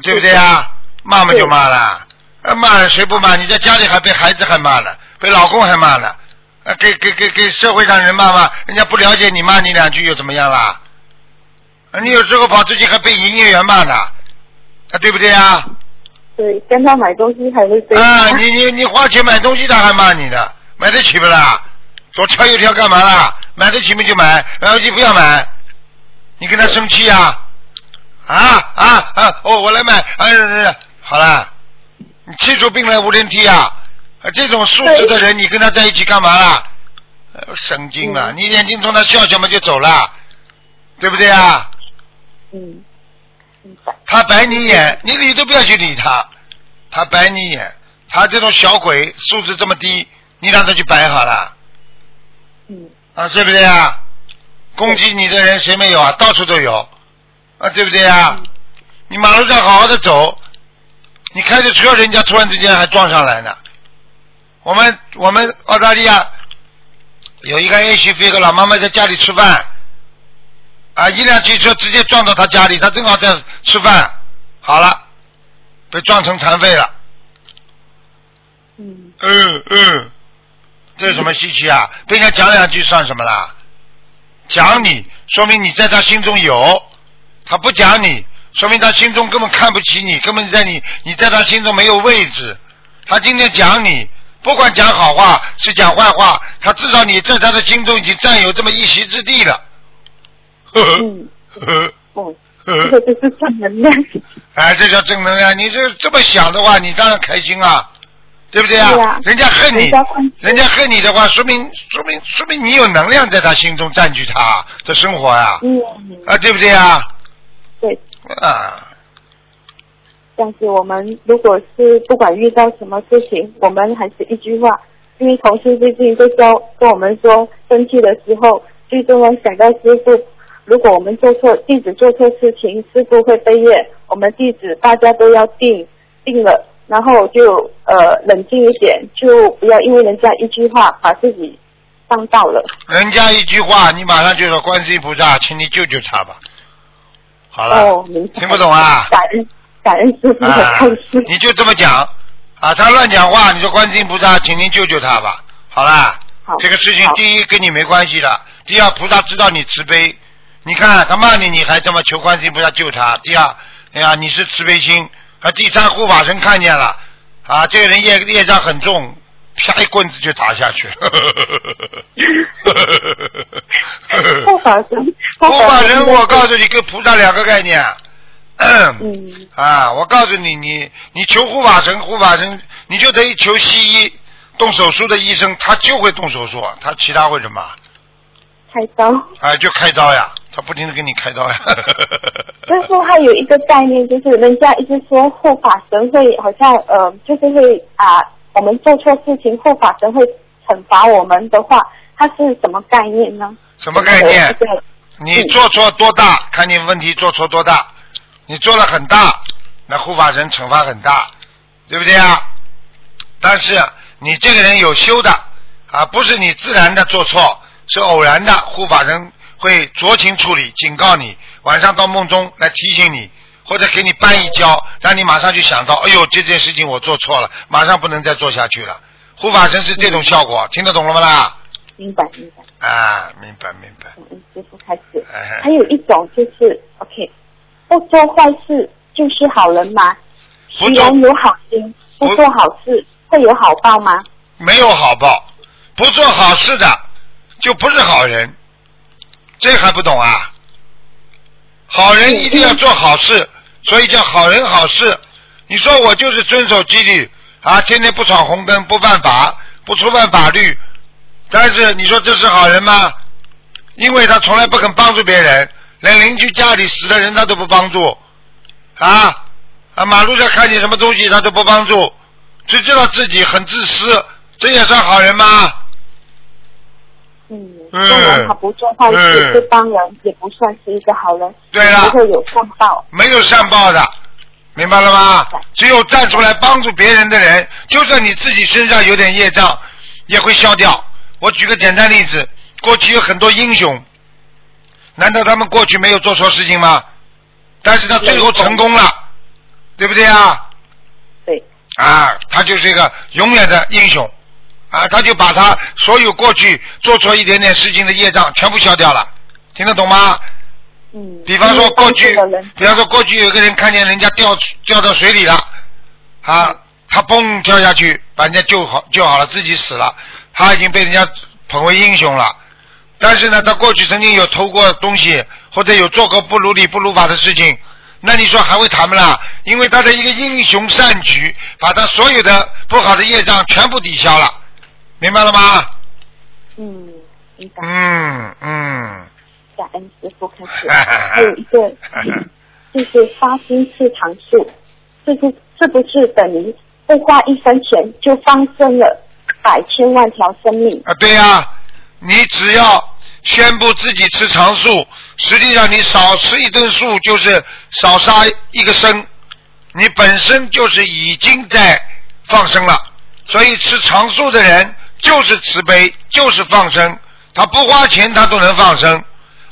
对不对啊？骂嘛就骂了，呃骂了谁不骂？你在家里还被孩子还骂了，被老公还骂了，呃给给给给社会上人骂骂，人家不了解你骂你两句又怎么样啦？啊你有时候跑出去还被营业员骂呢，啊对不对啊？对，跟他买东西还会被啊，你你你花钱买东西他还骂你呢，买得起不啦？左挑右挑干嘛啦？买得起嘛就买，买不起不要买。你跟他生气呀、啊？啊啊！哦，我来买，哎呀呀，好了，你气出病来无人替啊！啊这种素质的人，你跟他在一起干嘛啦？呃神经了，你眼睛冲他笑笑嘛就走了，对不对啊？嗯。他白你眼，你理都不要去理他，他白你眼，他这种小鬼素质这么低，你让他去白好了嗯啊，对不对啊？攻击你的人谁没有啊？到处都有啊，对不对啊？你马路上好好的走，你开着车，人家突然之间还撞上来呢。我们我们澳大利亚有一个妇，一个老妈妈在家里吃饭，啊，一辆汽车直接撞到他家里，他正好在吃饭，好了，被撞成残废了。嗯嗯嗯，这有什么稀奇啊？被人家讲两句算什么啦？讲你，说明你在他心中有；他不讲你，说明他心中根本看不起你，根本在你你在他心中没有位置。他今天讲你，不管讲好话是讲坏话，他至少你在他的心中已经占有这么一席之地了。嗯，这个就是正能量。哎，这叫正能量。你这这么想的话，你当然开心啊，对不对啊？对人家恨你人家，恨你的话，说明说明说明你有能量在他心中占据他的生活呀、嗯，啊，对不对啊？对，啊，但是我们如果是不管遇到什么事情，我们还是一句话，因为同事最近都教跟我们说，生气的时候最重要想到师傅。如果我们做错弟子做错事情，师傅会背业。我们弟子大家都要定定了，然后就呃冷静一点，就不要因为人家一句话把自己放到了。人家一句话，你马上就说观世音菩萨，请你救救他吧。好了，哦，听不懂啊？感恩感恩师傅的啊开示。，你就这么讲啊？他乱讲话，你说观世音菩萨，请您救救他吧。好啦，好这个事情第一跟你没关系的，第二菩萨知道你慈悲，你看他骂你，你还这么求观世音菩萨救他。第二，哎呀，你是慈悲心。啊，第三护法神看见了，啊，这个人业业障很重，啪一棍子就打下去。护法神，[laughs] 护法神，我告诉诉你，跟菩萨两个概念。嗯嗯啊，我告诉你，你你求护法神，护法神，你就等于求西医动手术的医生，他就会动手术，他其他会什么？开刀。啊，就开刀呀，他不停的给你开刀呀。师傅还有一个概念，就是人家一直说护法神会好像呃，就是会啊，我们做错事情，护法神会惩罚我们的话，它是什么概念呢？什么概念？这个你做错多大，看你问题做错多大。你做了很大，那护法神惩罚很大，对不对啊？但是你这个人有修的啊，不是你自然的做错，是偶然的，护法神会酌情处理，警告你，晚上到梦中来提醒你，或者给你绊一跤，让你马上就想到，哎呦，这件事情我做错了，马上不能再做下去了。护法神是这种效果，听得懂了吗啦？明白明白，啊，明白明白。嗯，师傅开始。哎还有一种就是 OK，不做坏事就是好人吗？不做有好心，不不做好事会有好报吗？没有好报，不做好事的就不是好人，这还不懂啊？好人一定要做好事，所以叫好人好事。你说我就是遵守纪律啊，天天不闯红灯，不犯法，不触犯法律，但是你说这是好人吗？因为他从来不肯帮助别人，连邻居家里死的人他都不帮助，啊啊，马路上看见什么东西他都不帮助，只知道自己很自私，这也算好人吗？嗯，嗯虽然他不做坏事，嗯对帮人也不算是一个好人，对了不会有善报。没有善报的，明白了吗？只有站出来帮助别人的人，就算你自己身上有点业障，也会消掉。我举个简单例子，过去有很多英雄，难道他们过去没有做错事情吗？但是他最后成功了，对不对啊？对，啊，他就是一个永远的英雄，啊，他就把他所有过去做错一点点事情的业障全部消掉了，听得懂吗？嗯。比方说过去比方说过去有个人看见人家掉掉到水里了，啊，他嘣跳下去把人家救好救好了，自己死了，他已经被人家捧为英雄了。但是呢，他过去曾经有偷过东西，或者有做过不如理不如法的事情，那你说还会谈不啦？因为他的一个英雄善举，把他所有的不好的业障全部抵消了，明白了吗？嗯，明白。嗯嗯。感恩师傅开始。还有一个，就是发心吃长素，这是是不是等于不花一分钱就放生了百千万条生命？啊，对呀、你只要宣布自己吃长素，实际上你少吃一顿素就是少杀一个生，你本身就是已经在放生了。所以吃长素的人就是慈悲，就是放生，他不花钱他都能放生，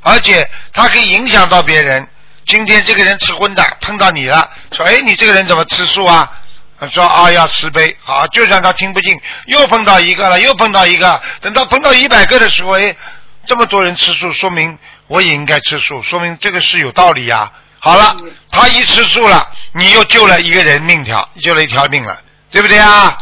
而且他可以影响到别人。今天这个人吃荤的碰到你了，说哎你这个人怎么吃素啊？说啊要慈悲，好就算他听不进，又碰到一个了，又碰到一个，等到碰到一百个的时候，哎，这么多人吃素，说明我也应该吃素，说明这个是有道理呀、好了，他一吃素了，你又救了一个人命条，救了一条命了，对不对啊？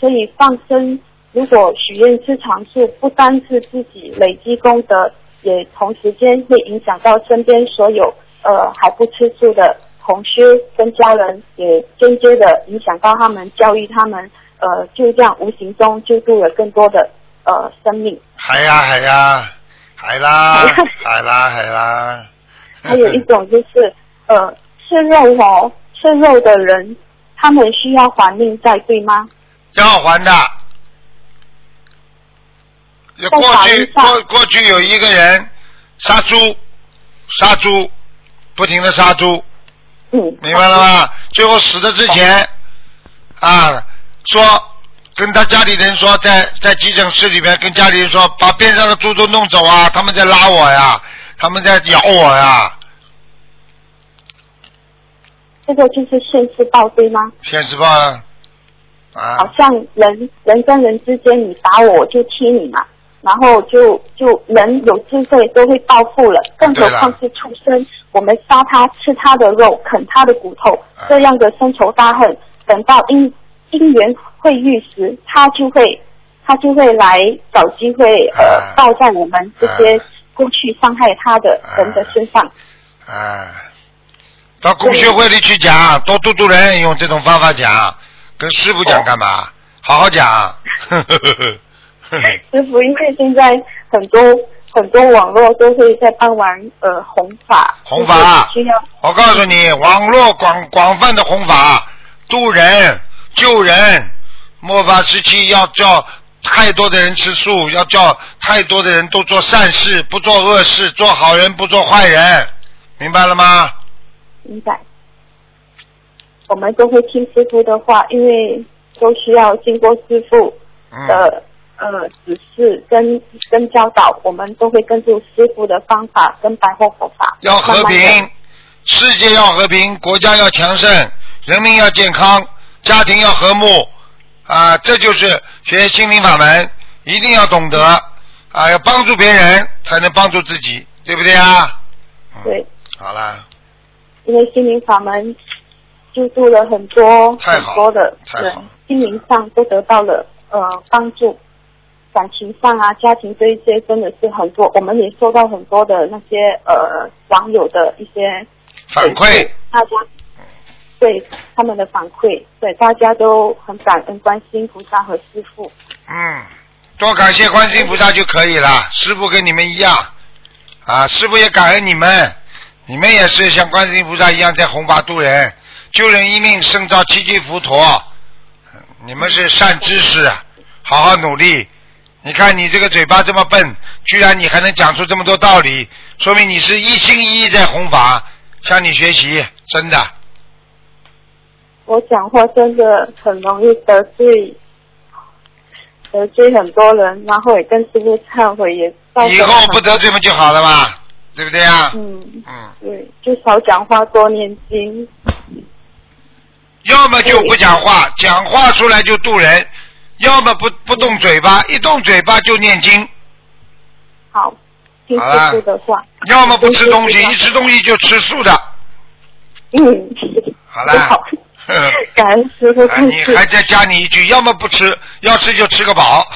对。所以放生，如果许愿吃长素，不单是自己累积功德，也同时间会影响到身边所有呃还不吃素的同学跟家人，也间接的影响到他们，教育他们，呃，就这样无形中救助了更多的呃生命。係呀係呀，係啦系啦系啦。还有一种就是呃吃肉哦，吃肉的人，他们需要还命债，对吗？要还的。在过去过过去有一个人杀猪，杀猪，不停的杀猪，嗯，明白了吗？最后死的之前，啊，说跟他家里人说，在在急诊室里面跟家里人说，把边上的猪都弄走啊，他们在拉我呀，他们在咬我呀，这个就是现世报对吗？现实报啊，好啊，像人人跟人之间，你打我我就踢你嘛，然后就就人有智慧都会报复了，更何况是畜生，我们杀他吃他的肉，啃他的骨头，啊。这样的深仇大恨，等到因因缘会遇时，他就会他就会来找机会呃啊报在我们这些过去伤害他的人的身上。啊，到公学会里去讲，多度度人，用这种方法讲，跟师傅讲干嘛？好好讲。[laughs] 师傅，因为现在很多很多网络都会在帮玩呃弘法，弘法需要我告诉你，网络广广泛的弘法，渡人、救人，末法时期要叫太多的人吃素，要叫太多的人都做善事，不做恶事，做好人不做坏人，明白了吗？明白。我们都会听师傅的话，因为都需要经过师傅嗯，的、呃指示跟跟教导，我们都会跟住师傅的方法跟白话佛法，要和慢慢地。平，世界要和平，国家要强盛，人民要健康，家庭要和睦啊，这就是学心灵法门，一定要懂得啊，要帮助别人才能帮助自己，对不对啊？嗯。对，好啦，因为心灵法门救助了很多很多的人，心灵上都得到了呃帮助，感情上啊、家庭这一些真的是很多，我们也收到很多的那些呃网友的一些反馈，大家对他们的反馈，对大家都很感恩观世音菩萨和师傅。嗯，多感谢观世音菩萨就可以了。师傅跟你们一样啊，师傅也感恩你们，你们也是像观世音菩萨一样在弘法度人，救人一命胜造七级浮屠。你们是善知识，好好努力。你看你这个嘴巴这么笨，居然你还能讲出这么多道理，说明你是一心一意在弘法，向你学习，真的。我讲话真的很容易得罪得罪很多人，然后也跟师傅忏悔，也以后不得罪不就好了嘛，对不对啊？嗯，嗯。对，就少讲话，多念经。要么就不讲话，讲话出来就渡人；要么不不动嘴巴，一动嘴巴就念经；好，听师傅的话。要么不吃东西，一吃东西就吃素的。嗯，好啦好，[laughs] 感恩师傅。你还再加你一句，要么不吃，要吃就吃个饱。[laughs]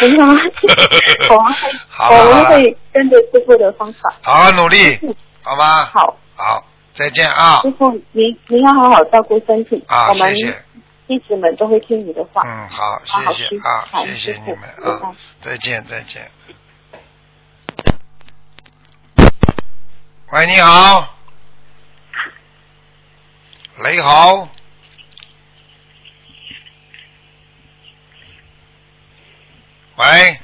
没有啊，[laughs] 我们会好了好了我们会跟着师傅的方法。好好努力，好吗？好，好，再见啊师！傅您您要好好照顾身体，啊，我们谢谢。弟子们都会听你的话。嗯，好，谢谢啊，谢谢你们啊，再见再见。喂，你好，雷好，喂，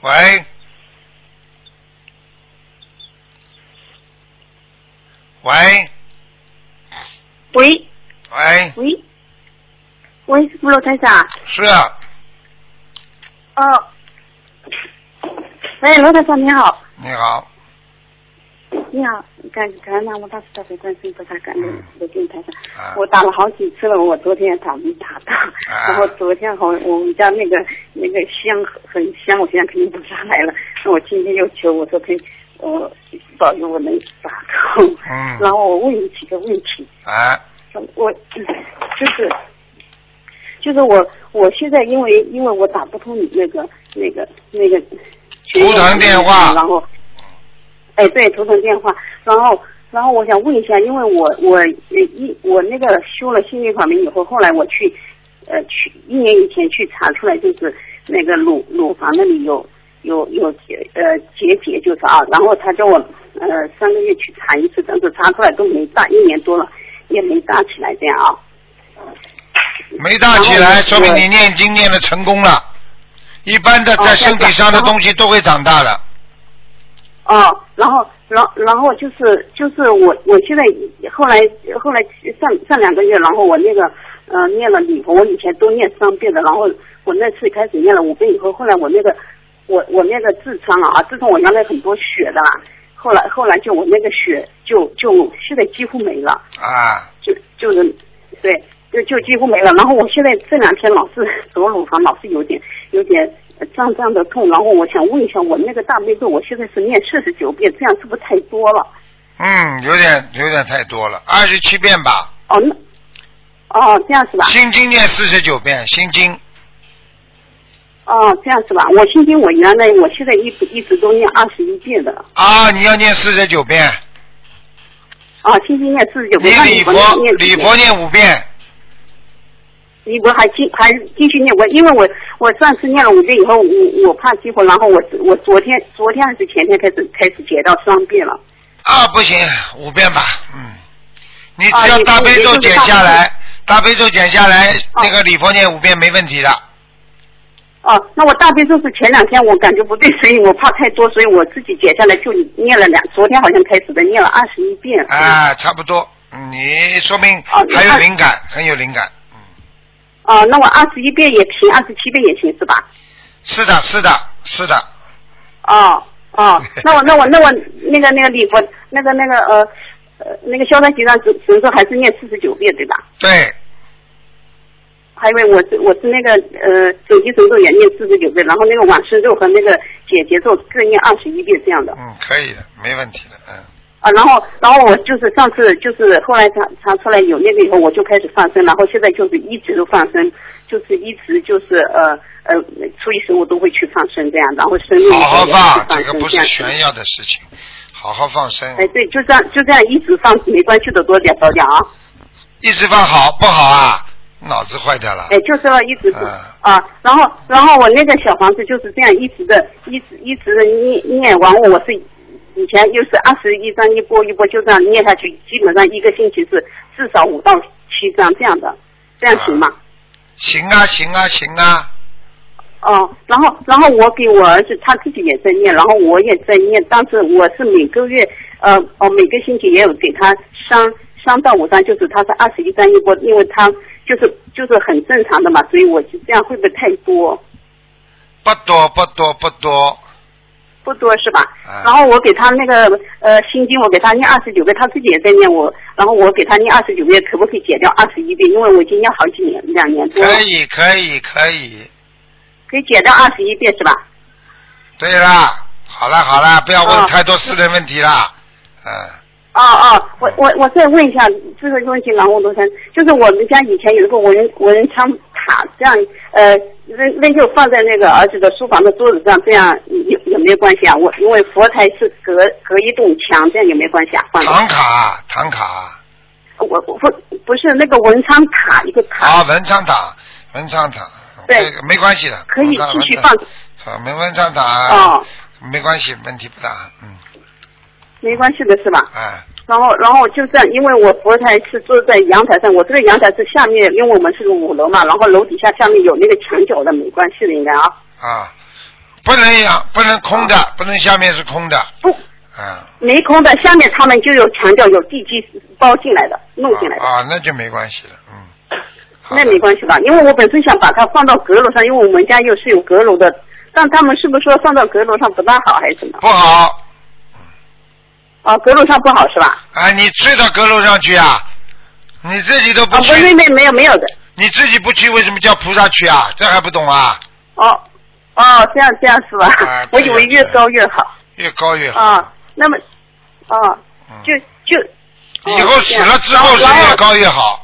喂，喂，喂喂，喂喂，是罗台长。是啊，哦。喂，罗台长你好。你好，你好，感感恩南无大慈大悲观世音菩萨，感恩嗯的电台上。啊我打了好几次了，我昨天也打没打到，啊 [laughs] 然后昨天好我们家那个那个香很香，我现在肯定不下来了。那我今天又求我说可以，呃，保佑我能打通。嗯然后我问你几个问题，哎，我就是就是我我现在因为因为我打不通你那个那个那个图腾电话然后哎对图腾电话，然后然后我想问一下，因为我我一我那个修了心灵法门以后，后来我去呃去一年以前去查出来就是那个乳乳房那里有有有结呃结节就是啊，然后他叫我呃三个月去查一次，但是查出来都没大，一年多了也没大起来这样啊。没大起来，说明你念经念的成功了。一般的哦在身体上的东西都会长大的。哦，然后，然然后就是就是我我现在后来后来上上两个月，然后我那个呃念了礼佛，我以前都念三遍的，然后我那次开始念了五遍以后，后来我那个我我那个痔疮啊，自从我原来很多血的啦，后来后来就我那个血就就现在几乎没了，啊，就就是对，就就几乎没了。然后我现在这两天老是左乳房老是有点有点呃胀胀的痛，然后我想问一下，我那个大悲咒我现在是念四十九遍，这样是不是太多了？嗯，有点有点太多了，二十七遍吧。哦，那哦这样是吧？心经念四十九遍，心经哦这样是吧？我心经我原来我现在一直一直都念二十一遍的，啊，你要念四十九遍，啊心经念四十九你遍，你礼佛佛念礼佛念五遍，你我还继还继续念我，因为我我上次念了五遍以后，我我怕激活，然后我我昨天昨天还是前天开始开始解到双遍了。啊不行，五遍吧，嗯，你只要大悲咒减下来，大悲咒减下来，哦那个礼佛念五遍没问题的。哦，那我大悲咒是前两天我感觉不对，所以我怕太多，所以我自己解下来就念了两，昨天好像开始的念了二十一遍。啊，差不多，你说明哦还有灵感，很有灵感。嗯，哦，那我二十一遍也行，二十七遍也行是吧？是的，是的，是的，哦哦，[laughs] 那我那我那我那个那个礼佛那个那个呃呃那个消灾吉祥神神咒还是念四十九遍对吧？对，还以为我是我是那个呃手机神咒也念四十九遍，然后那个往生咒和那个解结咒各念二十一遍这样的。嗯，可以的，没问题的，嗯。啊，然后，然后我就是上次就是后来查查出来有那个以后，我就开始放生，然后现在就是一直都放生，就是一直就是呃呃初一十五都会去放生这样，然后生日好好放，这个不是。炫耀的事情，好好放生，哎，对，就这样就这样一直放，没关系的，多点少点啊。一直放好不好啊？脑子坏掉了。哎，就是要一直是、嗯啊，然后然后我那个小房子就是这样一直的，一直一直的念念完，我是以前又是二十一张一波一波就这样念下去，基本上一个星期是至少五到七张这样的，这样行吗？行啊，行啊，行啊，哦，然后然后我给我儿子他自己也在念，然后我也在念，但是我是每个月呃哦每个星期也有给他三三到五张，就是他是二十一张一波，因为他就是就是很正常的嘛，所以我就这样会不会太多？不多不多不多，不多是吧？啊然后我给他那个呃心经，我给他念二十九遍，他自己也在念我，然后我给他念二十九遍，可不可以减掉二十一遍？因为我已经念好几年，两年多了，可以可以可以，可以减掉二十一遍是吧？对啦，好了好了，不要问哦太多私人问题了。嗯，哦哦，我我我再问一下最后一个问题，然后罗山，就是我们家以前有一个文人文人昌塔，这样呃那那就放在那个儿子的书房的桌子上，这样有有没有关系啊？我因为佛台是隔隔一栋墙，这样有没有关系啊？放唐卡唐卡我我不不是那个文昌塔一个塔，啊，文昌塔文昌塔，对没关系的，可以继续放好，没文昌塔哦，没关系，问题不大，嗯，没关系的是吧？哎，然后，然后就这样，因为我佛台是坐在阳台上，我这个阳台是下面，因为我们是个五楼嘛，然后楼底下下面有那个墙角的，没关系的，应该啊。啊，不能养，不能空的，不能下面是空的，不，嗯。没空的，下面他们就有墙角，有地基包进来的，弄进来的，啊，那就没关系了，嗯。那没关系吧？因为我本身想把它放到阁楼上，因为我们家又是有阁楼的，但他们是不是说放到阁楼上不大好，还是什么？不好啊，阁楼上不好是吧？啊！你睡到阁楼上去啊？你自己都啊，不不去，是，没没有没有的。你自己不去，为什么叫菩萨去啊？这还不懂啊？哦哦，这样这样是吧？啊 [laughs] 我以为越高越好越高越好。啊。那么，哦，嗯就就。以后死了之后是越高越好，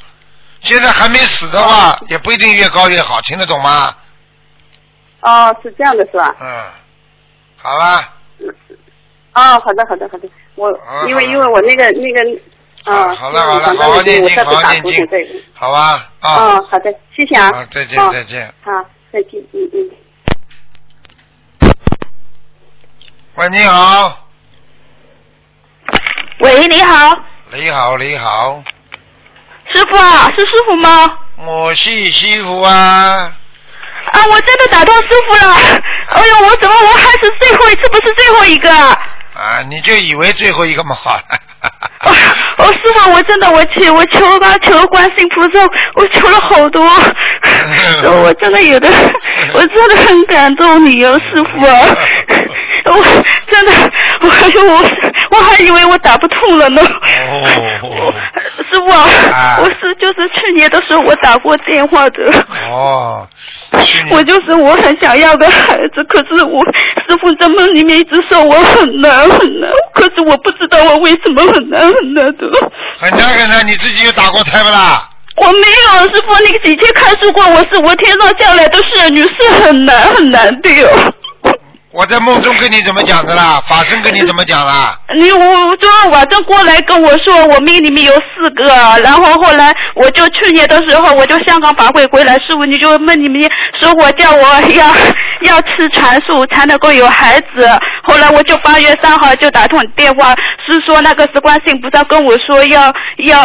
现在还没死的话，哦也不一定越高越好，听得懂吗？哦，是这样的，是吧？嗯，好了，哦，好的，好的，好的。我因为因为我那个那个啊，好了好了好好念经我好好念经。好吧啊。哦，好的，谢谢啊。好，再见哦再见。好，再见，嗯嗯。喂，你好，喂，你好，你好，你好，师傅啊，是师傅吗？我是师傅啊。啊，我真的打通师傅了。哎呦，我怎么我还是最后一次，不是最后一个啊？啊，你就以为最后一个嘛好了。[laughs] 哦，哦师傅，我真的我求我求啊求观世音菩萨，我求了好多，[laughs] 哦我真的有的，我真的很感动你哦，师傅啊。[laughs] 我真的，我还有我，我还以为我打不通了呢。哦师傅啊，啊我是就是去年的时候我打过电话的。哦，我就是我很想要个孩子，可是我师傅在梦里面一直说我很难很难，可是我不知道我为什么很难很难的。很难很难，你自己有打过胎不啦？我没有，师傅，那个以前看书过，我是我天上下来的侍女，是很难很难的哟。我在梦中跟你怎么讲的啦？法身跟你怎么讲啦？你我昨天晚上过来跟我说，我命里面有四个，然后后来我就去年的时候我就香港法会回来，师傅你就梦里面说我叫我要要吃传素才能够有孩子，后来我就八月三号就打通电话，是说那个是观世音菩萨跟我说要要。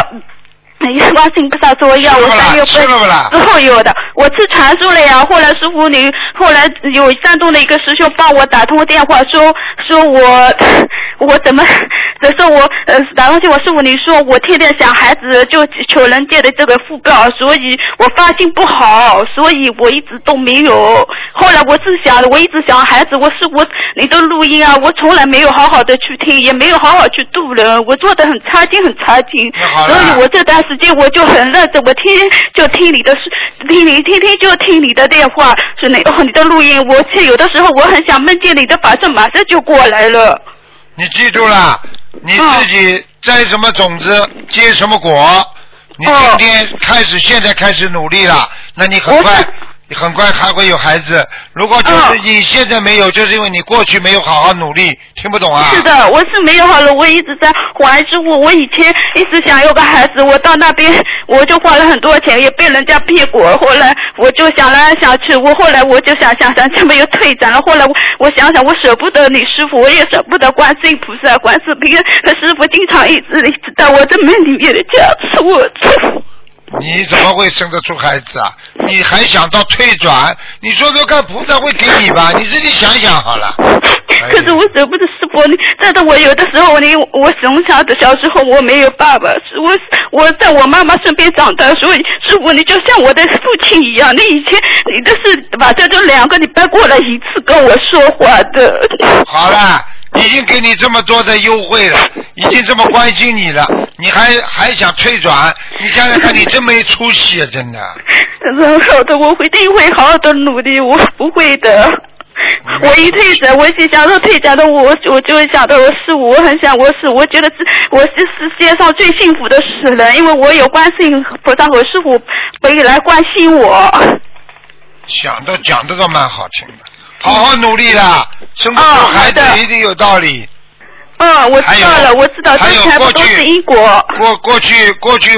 观世音菩萨说要我三月份之后有的，我吃传输了呀。后来师傅你后来有山东的一个师兄帮我打通电话说说我 [coughs] 我怎么，[coughs] 说我呃打通去我师傅你说我天天想孩子就求人界的这个福报，所以我发心不好，所以我一直都没有。后来我是想我一直想孩子，我是我你的录音啊，我从来没有好好的去听，也没有好好去度人，我做的很差劲很差劲，所以我这段时间我就很认真，我天天就听你的，听你天天就听你的电话，是那哦你的录音，我却有的时候我很想梦见你的法正，马上就过来了。你记住了，你自己栽什么种子结什么果。你今天开始，现在开始努力了，那你很快你很快还会有孩子。如果就是你现在没有，就是因为你过去没有好好努力，听不懂啊？是的，我是没有好了，我一直在还师傅。我以前一直想有个孩子，我到那边我就花了很多钱，也被人家骗过。后来我就想来想去，我后来我就想想想，怎么又退展了？后来我我想想，我舍不得你师傅，我也舍不得观世音菩萨、观世音师傅，经常一直一直在我这梦里面的加持我。你怎么会生得出孩子啊？你还想到退转？你说说看，菩萨会给你吧？你自己想想好了。哎可是我舍不得师傅，你真的我有的时候你我从小的小时候我没有爸爸，是我我在我妈妈身边长大，所以师傅你就像我的父亲一样，你以前你的是晚上就两个礼拜过来一次跟我说话的。好了，已经给你这么多的优惠了，已经这么关心你了，你还还想退转？你想想看，你真没出息啊！真的，很好的，我会一定会好好的努力，我不会的。我一退转，我一想到退转的我，我就会想到我师傅，我很想我师，我觉得是我是世界上最幸福的死人，因为我有观世音菩萨和师傅回来关心我。想的讲的倒蛮好听的，好好努力啦，生不出孩子的一定有道理。嗯，我知道了，我知道，这全部都是因果。过过去过去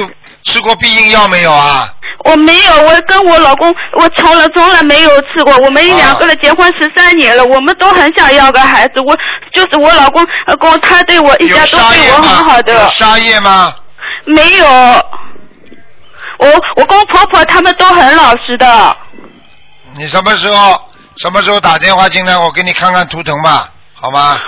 吃过避孕药没有啊？我没有，我跟我老公，我从来从来没有吃过。我们两个人结婚十三年了，我们都很想要个孩子。我就是我老公，呃，公他对我一家都对我很好吗？有的，沙叶吗？没有。我我公婆婆他们都很老实的。你什么时候什么时候打电话进来？我给你看看图腾吧，好吗？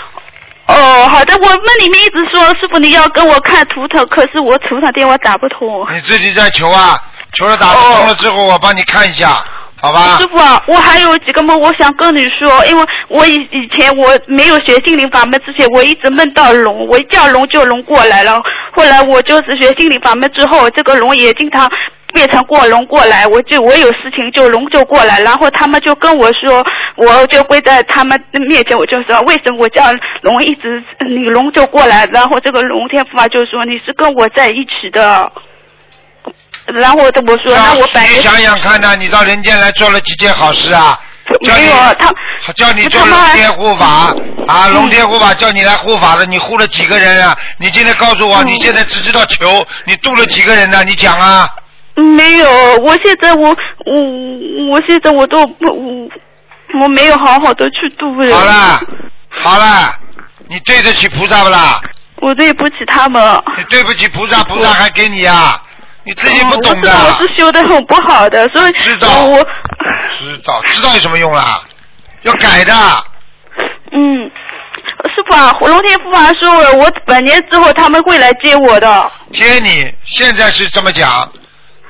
哦，好的，我梦里面一直说师傅你要跟我看图腾，可是我图腾电话打不通。你自己在求啊，求了打不通了之后，我帮你看一下，好吧师？傅啊，我还有几个梦，我想跟你说，因为我以以前我没有学心灵法门之前，我一直梦到龙，我一叫龙就龙过来了。后来我就是学心灵法门之后，这个龙也经常变成过龙过来，我就我有事情就龙就过来，然后他们就跟我说，我就跪在他们面前我就说，为什么我叫龙一直你龙就过来，然后这个龙天父啊就说你是跟我在一起的。然后我说，那我你想想看呐，你到人间来做了几件好事啊？没有他叫你做龙天护法啊，龙天护法叫你来护法的，你护了几个人啊？你今天告诉我，嗯你现在只知道求，你渡了几个人呢？你讲啊？没有，我现在我我我现在我都不我我没有好好的去度人。好了，好了，你对得起菩萨不啦？我对不起他们。你对不起菩萨，菩萨还给你啊？你自己不懂的。嗯我知道我是修的很不好的，所以知道我我知道知道有什么用啦？要改的。嗯，师傅啊，龙天父啊说了，我百年之后他们会来接我的。接你，现在是这么讲，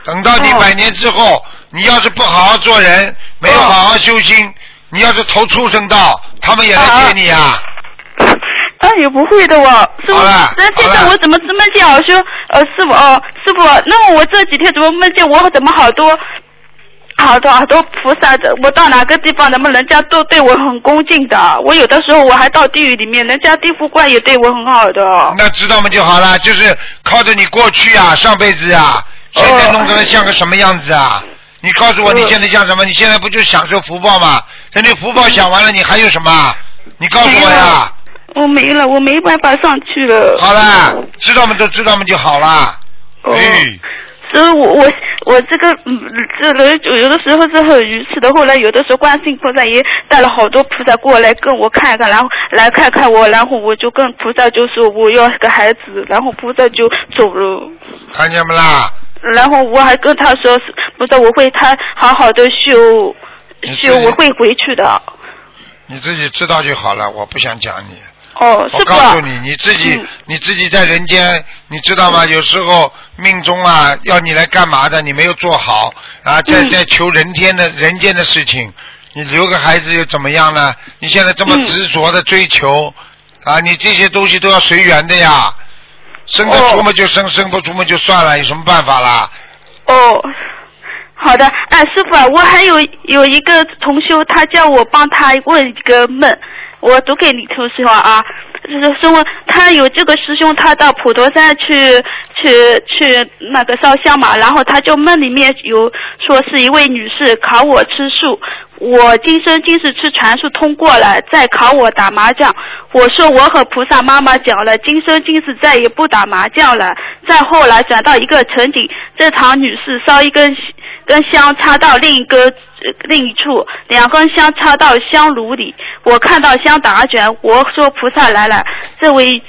等到你哦百年之后，你要是不好好做人，没有哦好好修心，你要是投畜生道，他们也来接你啊。那也不会的哦，师傅。那现在我怎么梦见我说呃师傅哦师傅，那我这几天怎么梦见我怎么好多好多好多菩萨的，我到哪个地方，咱们人家都对我很恭敬的。我有的时候我还到地狱里面，人家地府官也对我很好的。那知道吗就好了，就是靠着你过去啊，上辈子啊，现在弄得像个什么样子啊？你告诉我你现在像什么？你现在不就享受福报吗？等你福报享完了，你还有什么？你告诉我呀。我没了，我没办法上去了。好了，知道吗？都知道吗就好了。哦哎，所以我我我这个嗯，这人有的时候是很愚痴的。后来有的时候观世音菩萨也带了好多菩萨过来跟我看看，然后来看看我，然后我就跟菩萨就说我要个孩子，然后菩萨就走了。看见没啦？然后我还跟他说是菩萨，我会他好好的修修，我会回去的。你自己知道就好了，我不想讲你。哦，我。告诉你，你自己、嗯你自己在人间，你知道吗？有时候命中啊，要你来干嘛的，你没有做好啊，在嗯在求人天的人间的事情，你留个孩子又怎么样呢？你现在这么嗯执着的追求、啊，你这些东西都要随缘的呀。生得出嘛就生，生不出嘛就算了，有什么办法啦？哦，好的，哎，师傅啊，我还有有一个同修，他叫我帮他问一个梦，我读给你听师傅啊，就是说他有这个师兄，他到普陀山去去去那个烧香嘛，然后他就梦里面有说是一位女士考我吃素，我今生今世吃全素通过了，再考我打麻将。我说我和菩萨妈妈讲了，今生今世再也不打麻将了。再后来转到一个场景，这场女士烧一根根香插到另一根、另一处，两根香插到香炉里，我看到香打卷，我说菩萨来了，这位。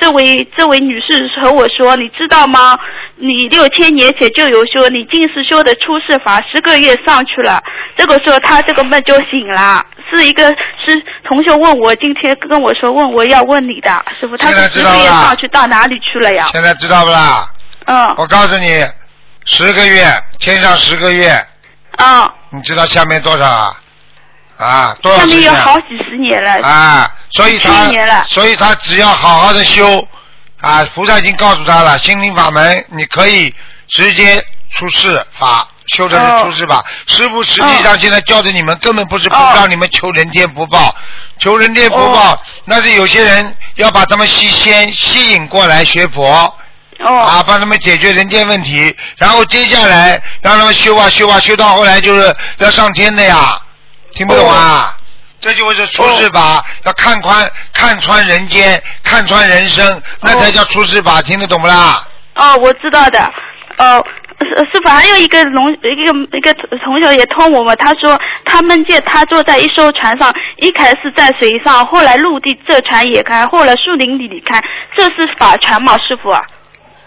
这位这位女士和我说：“你知道吗？你六千年前就有修，你尽是修的出世法，十个月上去了。这个时候，他这个梦就醒了。是一个是同学问我，今天跟我说问我要问你的师傅，他十个月上去到哪里去了呀？现在知道不啦？嗯我告诉你，十个月，天上十个月，嗯，你知道下面多少啊？啊，多少下时间？面有好几十年了。啊，所以他，所以他只要好好的修，啊，菩萨已经告诉他了，心灵法门你可以直接出世法修的是出世法。师傅实际上现在教的你们根本不是不哦让你们求人间福报，求人间福报、那是有些人要把他们吸仙吸引过来学佛。哦啊，帮他们解决人间问题，然后接下来让他们修啊修啊修到后来就是要上天的呀，听不懂啊？这就是出世法，要看宽看穿人间，看穿人生，那才叫出世法，听得懂不啦？哦，我知道的。哦，师师傅还有一个龙一个一个同学也通我们，他说他梦见他坐在一艘船上，一开始在水上，后来陆地这船也开，后来树林里里开，这是法船吗，师傅啊？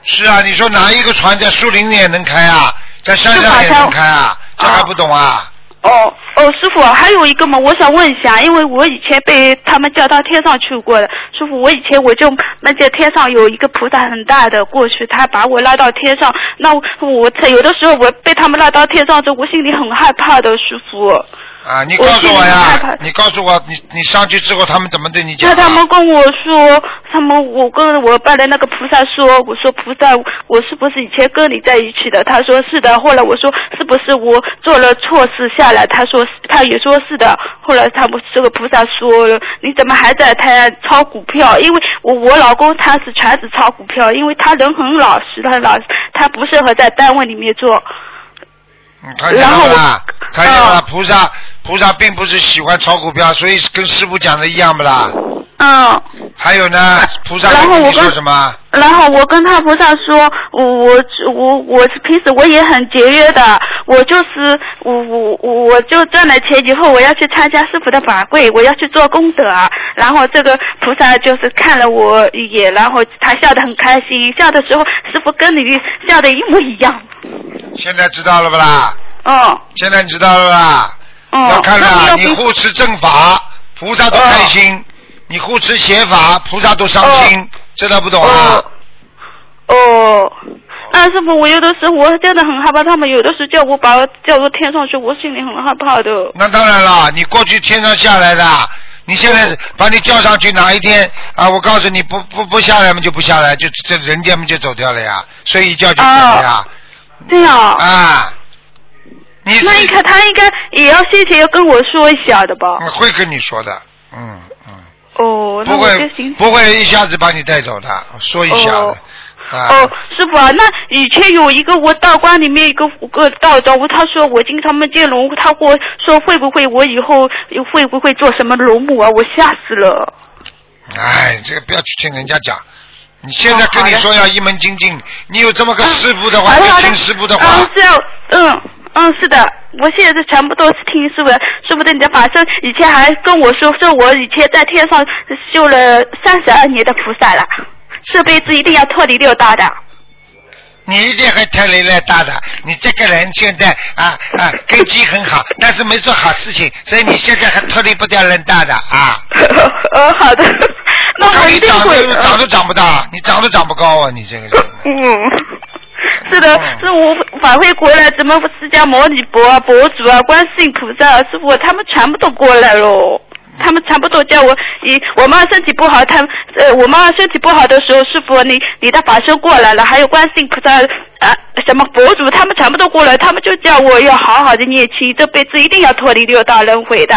是啊，你说哪一个船在树林里也能开啊，在山上也能开啊？这还不懂啊？哦哦，师傅，还有一个嘛，我想问一下，因为我以前被他们叫到天上去过的，师傅，我以前我就梦见天上有一个菩萨很大的过去，他把我拉到天上，那我我有的时候我被他们拉到天上之后，我心里很害怕的，师傅。啊，你告诉我呀怕，你告诉我，你你上去之后他们怎么对你讲、那啊？他们跟我说，他们我跟我拜的那个菩萨说，我说菩萨，我是不是以前跟你在一起的？他说是的。后来我说是不是我做了错事下来？他说他也说是的。后来他们这个菩萨说了，你怎么还在台湾炒股票？因为我我老公他是全职炒股票，因为他人很老实，他老实，他不适合在单位里面做。你看见然后我了吧？看见了吧啊，菩萨菩萨并不是喜欢炒股票，所以跟师傅讲的一样不啦？嗯。还有呢，菩萨然后我跟跟你说什么？然后我跟他菩萨说，我我我我平时我也很节约的，我就是我我我我就赚了钱以后，我要去参加师傅的法会，我要去做功德啊。然后这个菩萨就是看了我一眼，然后他笑得很开心，笑的时候师傅跟你笑的一模一样。现在知道了不啦？嗯现在知道了吧？嗯。要看了，那我要不你护持正法，菩萨都开心；你护持邪法，菩萨都伤心。这都不懂啊？哦，那师傅，我有的时候我真的很害怕，他们有的时候叫我把我叫到天上去，我心里很害怕的。那当然了，你过去天上下来的，你现在把你叫上去，哪一天啊？我告诉你，不不不下来嘛就不下来，就这人间嘛就走掉了呀，睡一觉就走了呀。对呀、啊，你那应该他应该也要先前要跟我说一下的吧？会跟你说的，嗯嗯，哦，那不会我就行。不会一下子把你带走的，说一下的。哦啊，哦，师傅啊，那以前有一个我道观里面一个个道长，他说我经常梦见龙，他跟我说会不会我以后会不会做什么龙母啊？我吓死了。哎，这个不要去听人家讲。你现在跟你说要一门精进，你有这么个师傅的话，听师傅的嗯话。，是啊，嗯嗯，是的，我现在是全部都是听师傅的，师傅的你的法身，以前还跟我说，说我以前在天上修了三十二年的菩萨了，这辈子一定要脱离六道的。你一定会脱离六大的。你这个人现在啊啊根基很好，但是没做好事情，所以你现在还脱离不掉人大的啊。[laughs] 呃，好的，那一定会。都长都长不大，你长都长不高啊！你这个人。[laughs] 嗯，是的，是我返回过来，怎么释迦牟尼佛啊、佛祖啊、观世音菩萨啊、师傅他们全部都过来喽。他们全部都叫我，你我妈身体不好，他呃，我妈身体不好的时候，师傅你你的法身过来了，还有观世音菩萨啊，什么佛祖，他们全部都过来，他们就叫我要好好的念经，这辈子一定要脱离六道轮回的。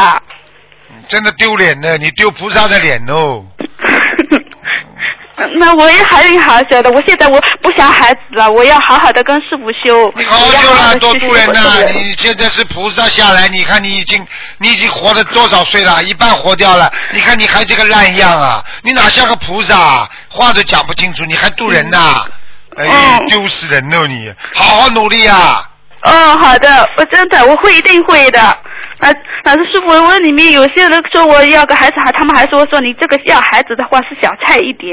真的丢脸呢，你丢菩萨的脸哦。[laughs] 那我也还有好小的，我现在我不想孩子了，我要好好的跟师傅修。你好好修了，多度人呐、去你现在是菩萨下来，你看你已经你已经活了多少岁了？一半活掉了。你看你还这个烂样啊！你哪像个菩萨啊？话都讲不清楚，你还度人呐、哎，嗯丢死人了你！好好努力啊！嗯，好的，我真的我会一定会的。那老师师傅，我里面有些人说我要个孩子，还他们还说说你这个要孩子的话是小菜一碟。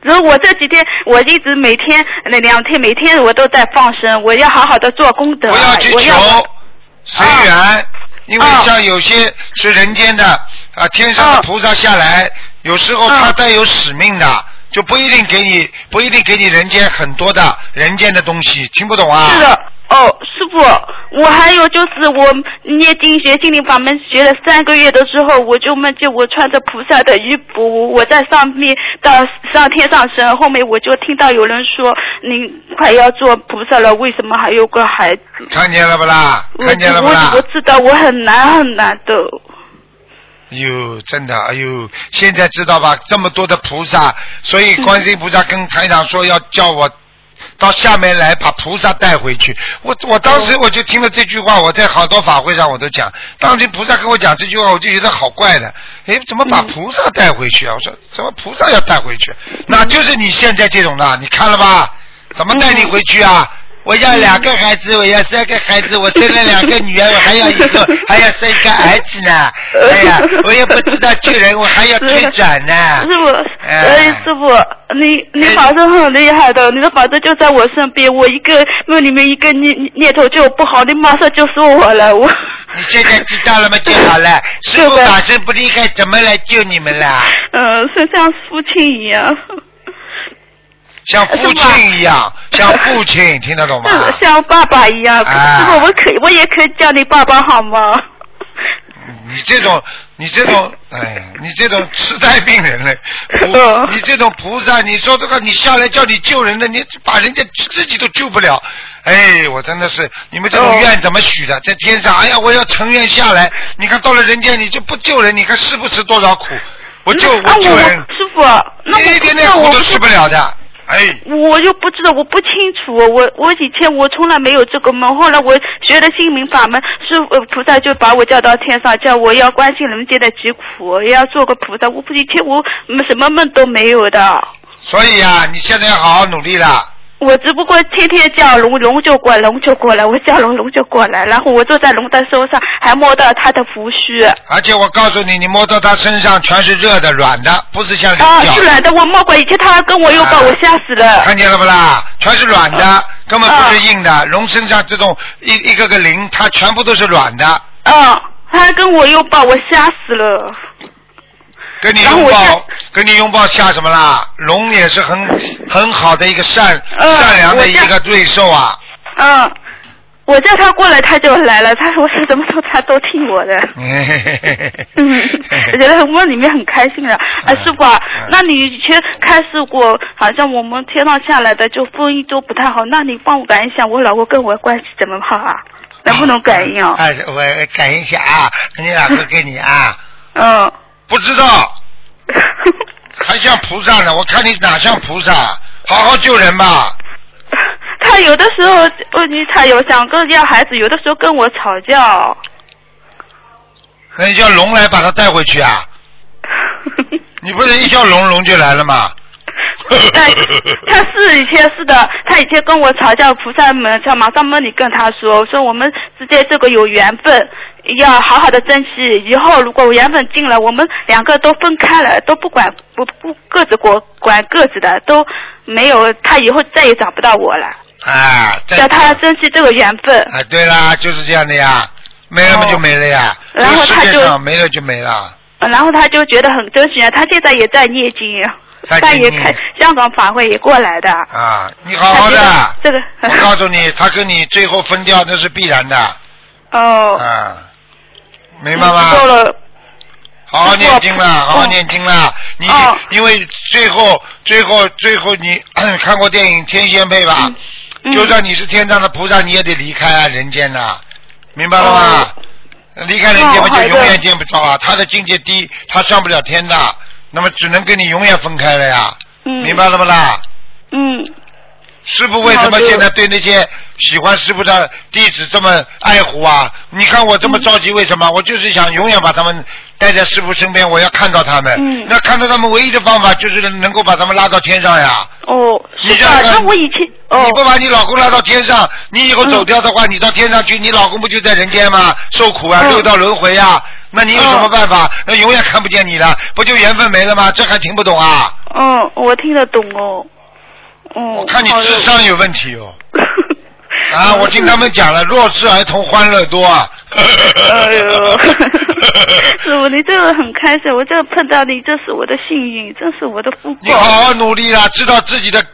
然后我这几天我一直每天那两天每天我都在放生，我要好好的做功德。不要去求随缘，因为啊像有些是人间的啊，天上的菩萨下来，有时候他带有使命的，就不一定给你，不一定给你人间很多的人间的东西，听不懂啊？是的，哦，师傅，我还有就是我念经学心灵法门学了三个月的时候，我就梦见我穿着菩萨的衣服，我在上面到上天上升，后面我就听到有人说您快要做菩萨了，为什么还有个孩子？看见了不啦？看见了不啦我？我知道我很难很难的。哎呦，真的，哎呦，现在知道吧？这么多的菩萨，所以观世音菩萨跟台长说要叫我到下面来把菩萨带回去。我我当时我就听了这句话，我在好多法会上我都讲，当时菩萨跟我讲这句话，我就觉得好怪的。哎，怎么把菩萨带回去啊？我说怎么菩萨要带回去？那就是你现在这种的，你看了吧？怎么带你回去啊？我要两个孩子，我要三个孩子，[laughs] 我生了两个女儿，我还要一个，还要生一个儿子呢。哎呀，[laughs] 我也不知道救人，我还要推转呢。师傅，哎哎，师傅，你你法术很厉害的，你的法术就在我身边，我一个梦里面一个念念头就不好，你马上就说我了，我。[laughs] 你现在知道了吗？就好了。师傅法身不厉害，怎么来救你们啦？嗯，是像父亲一样，像父亲一样，[laughs] 像父亲，听得懂吗？[laughs] 像爸爸一样。啊师傅，我可以，我也可以叫你爸爸好吗？你这种，你这种，哎呀，你这种痴呆病人嘞，你这种菩萨，你说这个，你下来叫你救人的，你把人家自己都救不了，哎，我真的是，你们这种哦愿怎么许的？在天上，哎呀，我要成愿下来，你看到了人间，你就不救人，你看吃不吃多少苦？我救啊我救人，师傅，那一点点苦都吃不了的，哎。我又不知道，我不清楚。我我以前我从来没有这个梦，后来我学了心灵法门，师傅呃菩萨就把我叫到天上，叫我要关心人间的疾苦，也要做个菩萨。我不以前我嗯什么梦都没有的，所以啊，你现在要好好努力了。我只不过天天叫龙，龙就过来，龙就过来，我叫龙，龙就过来，然后我坐在龙的身上，还摸到他的胡须。而且我告诉你，你摸到他身上全是热的、软的，不是像菱啊，是软的，我摸过，以前他跟我拥抱，啊我吓死了。看见了不啦？全是软的，啊根本不是硬的。龙身上这种一一个个鳞，它全部都是软的。嗯，他还跟我拥抱，我吓死了。跟你拥抱吓，跟你拥抱下什么啦？龙也是很很好的一个善、嗯善良的一个对兽啊。嗯，我叫他过来，他就来了。他说我是什么时候他都听我的。[laughs] 嗯，我觉得梦里面很开心的。啊，师傅啊嗯，那你以前开示过，好像我们天上下来的就风一都不太好，那你帮我感应一下，我老公跟我关系怎么好啊？能不能感应啊？哎，我感应一下啊，你老公 [laughs] 给你啊，嗯。不知道，还像菩萨呢？我看你哪像菩萨？好好救人吧。他有的时候，呃，你他有想跟要孩子，有的时候跟我吵架。那你叫龙来把他带回去啊？[laughs] 你不是一叫龙龙就来了吗？但他是以前是的，他以前跟我吵架，菩萨们他马上梦里跟他说，说我们之间这个有缘分，要好好的珍惜。以后如果缘分尽了，我们两个都分开了，都不管不不各自过管各自的，都没有他以后再也找不到我了。啊，叫他珍惜这个缘分。啊，对啦，就是这样的呀，没了嘛就没了呀，哦然后他就没了就没了。然后他就觉得很珍惜，他现在也在念经，他也开香港法会也过来的。啊，你好好的这个我告诉你，他跟你最后分掉那是必然的，哦，啊，明白吗？好好念经啦，嗯。好好念经啦！你哦。因为最后最后最后你 [coughs] 看过电影《天仙配》吧？嗯。就算你是天上的菩萨，你也得离开啊人间呐，明白了吗？离开人间嘛，就永远见不着啊！他的境界低，他上不了天的，那么只能跟你永远分开了呀，嗯。明白了不啦？嗯，师傅为什么现在对那些喜欢师傅的弟子这么爱护啊？你看我这么着急，为什么？我就是想永远把他们带在师傅身边，我要看到他们。嗯那看到他们唯一的方法就是能够把他们拉到天上呀。哦，你是的，想想那我以前哦你，不把你老公拉到天上，你以后走掉的话，你到天上去，你老公不就在人间吗？受苦啊，嗯六道轮回啊。那你有什么办法？那永远看不见你了，不就缘分没了吗？这还听不懂啊？嗯，我听得懂哦。嗯，我看你智商有问题哦。[laughs] 啊，我听他们讲了，弱势儿童欢乐多啊。哎呦，[laughs] 师傅，你这个很开心，我这碰到你，这是我的幸运，这是我的福报。你好好努力啦，知道自己的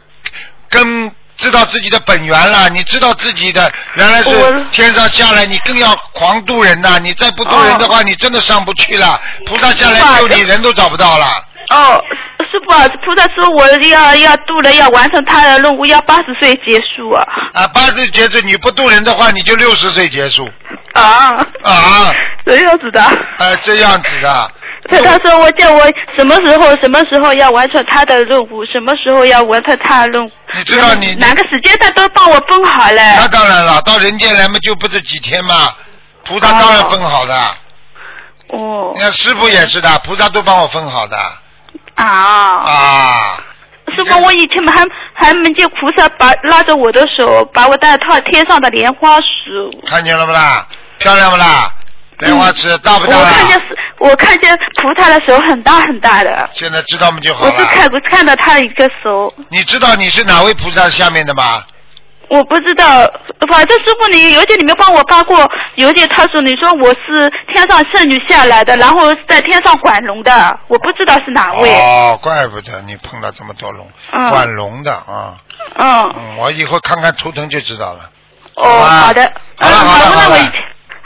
根知道自己的本源了，你知道自己的原来是天上下来，你更要狂渡人呐！你再不渡人的话，你真的上不去了。菩萨下来救你，人都找不到了。哦，师傅啊，菩萨说我要要度人，要完成他的任务，要八十岁结束啊。啊，八十结束，你不渡人的话，你就六十岁结束啊，[laughs] 啊！这样子的。啊，这样子的。他，他说我叫我什么时候什么时候要完成他的任务，什么时候要完成他的任务。你知道你哪个时间他都帮我分好了。那当然了，到人间来嘛，就不是几天嘛，菩萨当然分好的。哦。你看师傅也是的，菩萨都帮我分好的。啊。啊。师傅，我以前还还没见菩萨把拉着我的手，把我带到天上的莲花石。看见了不啦？漂亮不啦？莲花池大不大我？看见是，我看见菩萨的手很大很大的。现在知道吗就好了。我是看过看到他的一个手，你知道你是哪位菩萨下面的吗？我不知道，反正师傅你邮件里面帮我发过邮件，他说你说我是天上圣女下来的，然后在天上管龙的，我不知道是哪位。哦，怪不得你碰到这么多龙，嗯管龙的啊。嗯。嗯，我以后看看图腾就知道了。哦，好的。好了嗯好了好了那我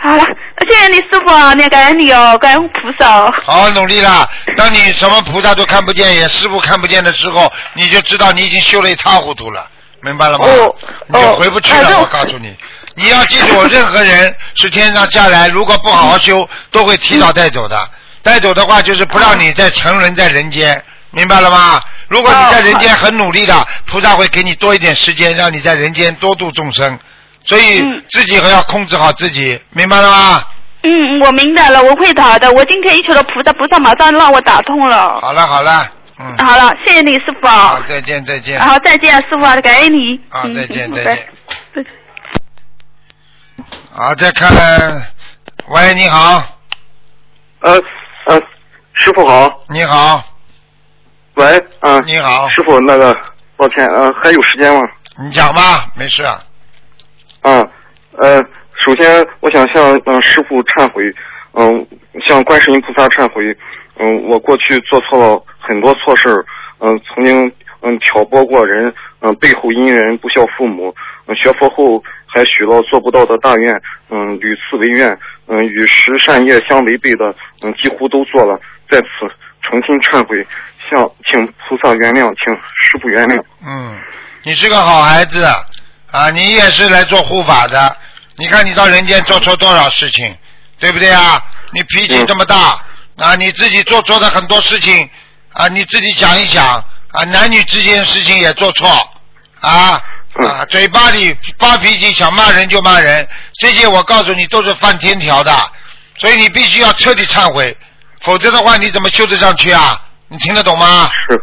好了，谢谢你师傅啊，那感恩你哦，感恩菩萨哦。好好努力啦！当你什么菩萨都看不见，也师傅看不见的时候，你就知道你已经修的一塌糊涂了，明白了吗？哦你就回不去了，我告诉你。你要记住，任何人是天上下来，如果不好好修，都会提早带走的。带走的话，就是不让你再沉沦在人间，明白了吗？如果你在人间很努力的，菩萨会给你多一点时间，让你在人间多度众生。所以自己还要控制好自己，明白了吗？嗯，我明白了，我会打的。我今天一求了菩萨，菩萨马上让我打通了。好了好了，嗯，好了，谢谢你师傅。好，再见再见。好，再见，师傅啊，感恩你。好，嗯再见再见。好，再看，喂，你好，呃呃，师傅好，你好，喂，啊、你好，师傅，那个，抱歉，呃，还有时间吗？你讲吧，没事啊。啊，呃，首先我想向嗯、呃师傅忏悔，嗯、向观世音菩萨忏悔，嗯、我过去做错了很多错事儿，嗯、曾经嗯挑拨过人，嗯、背后阴人，不孝父母，嗯、学佛后还许了做不到的大愿，嗯、屡次违愿，嗯、与十善业相违背的，嗯、几乎都做了，在此诚心忏悔，向请菩萨原谅，请师傅原谅。嗯，你是个好孩子啊，你也是来做护法的。你看你到人间做错多少事情，对不对啊？你脾气这么大啊，你自己做错的很多事情啊，你自己想一想啊，男女之间事情也做错啊啊，嘴巴里发脾气想骂人就骂人，这些我告诉你都是犯天条的，所以你必须要彻底忏悔，否则的话你怎么修得上去啊？你听得懂吗？是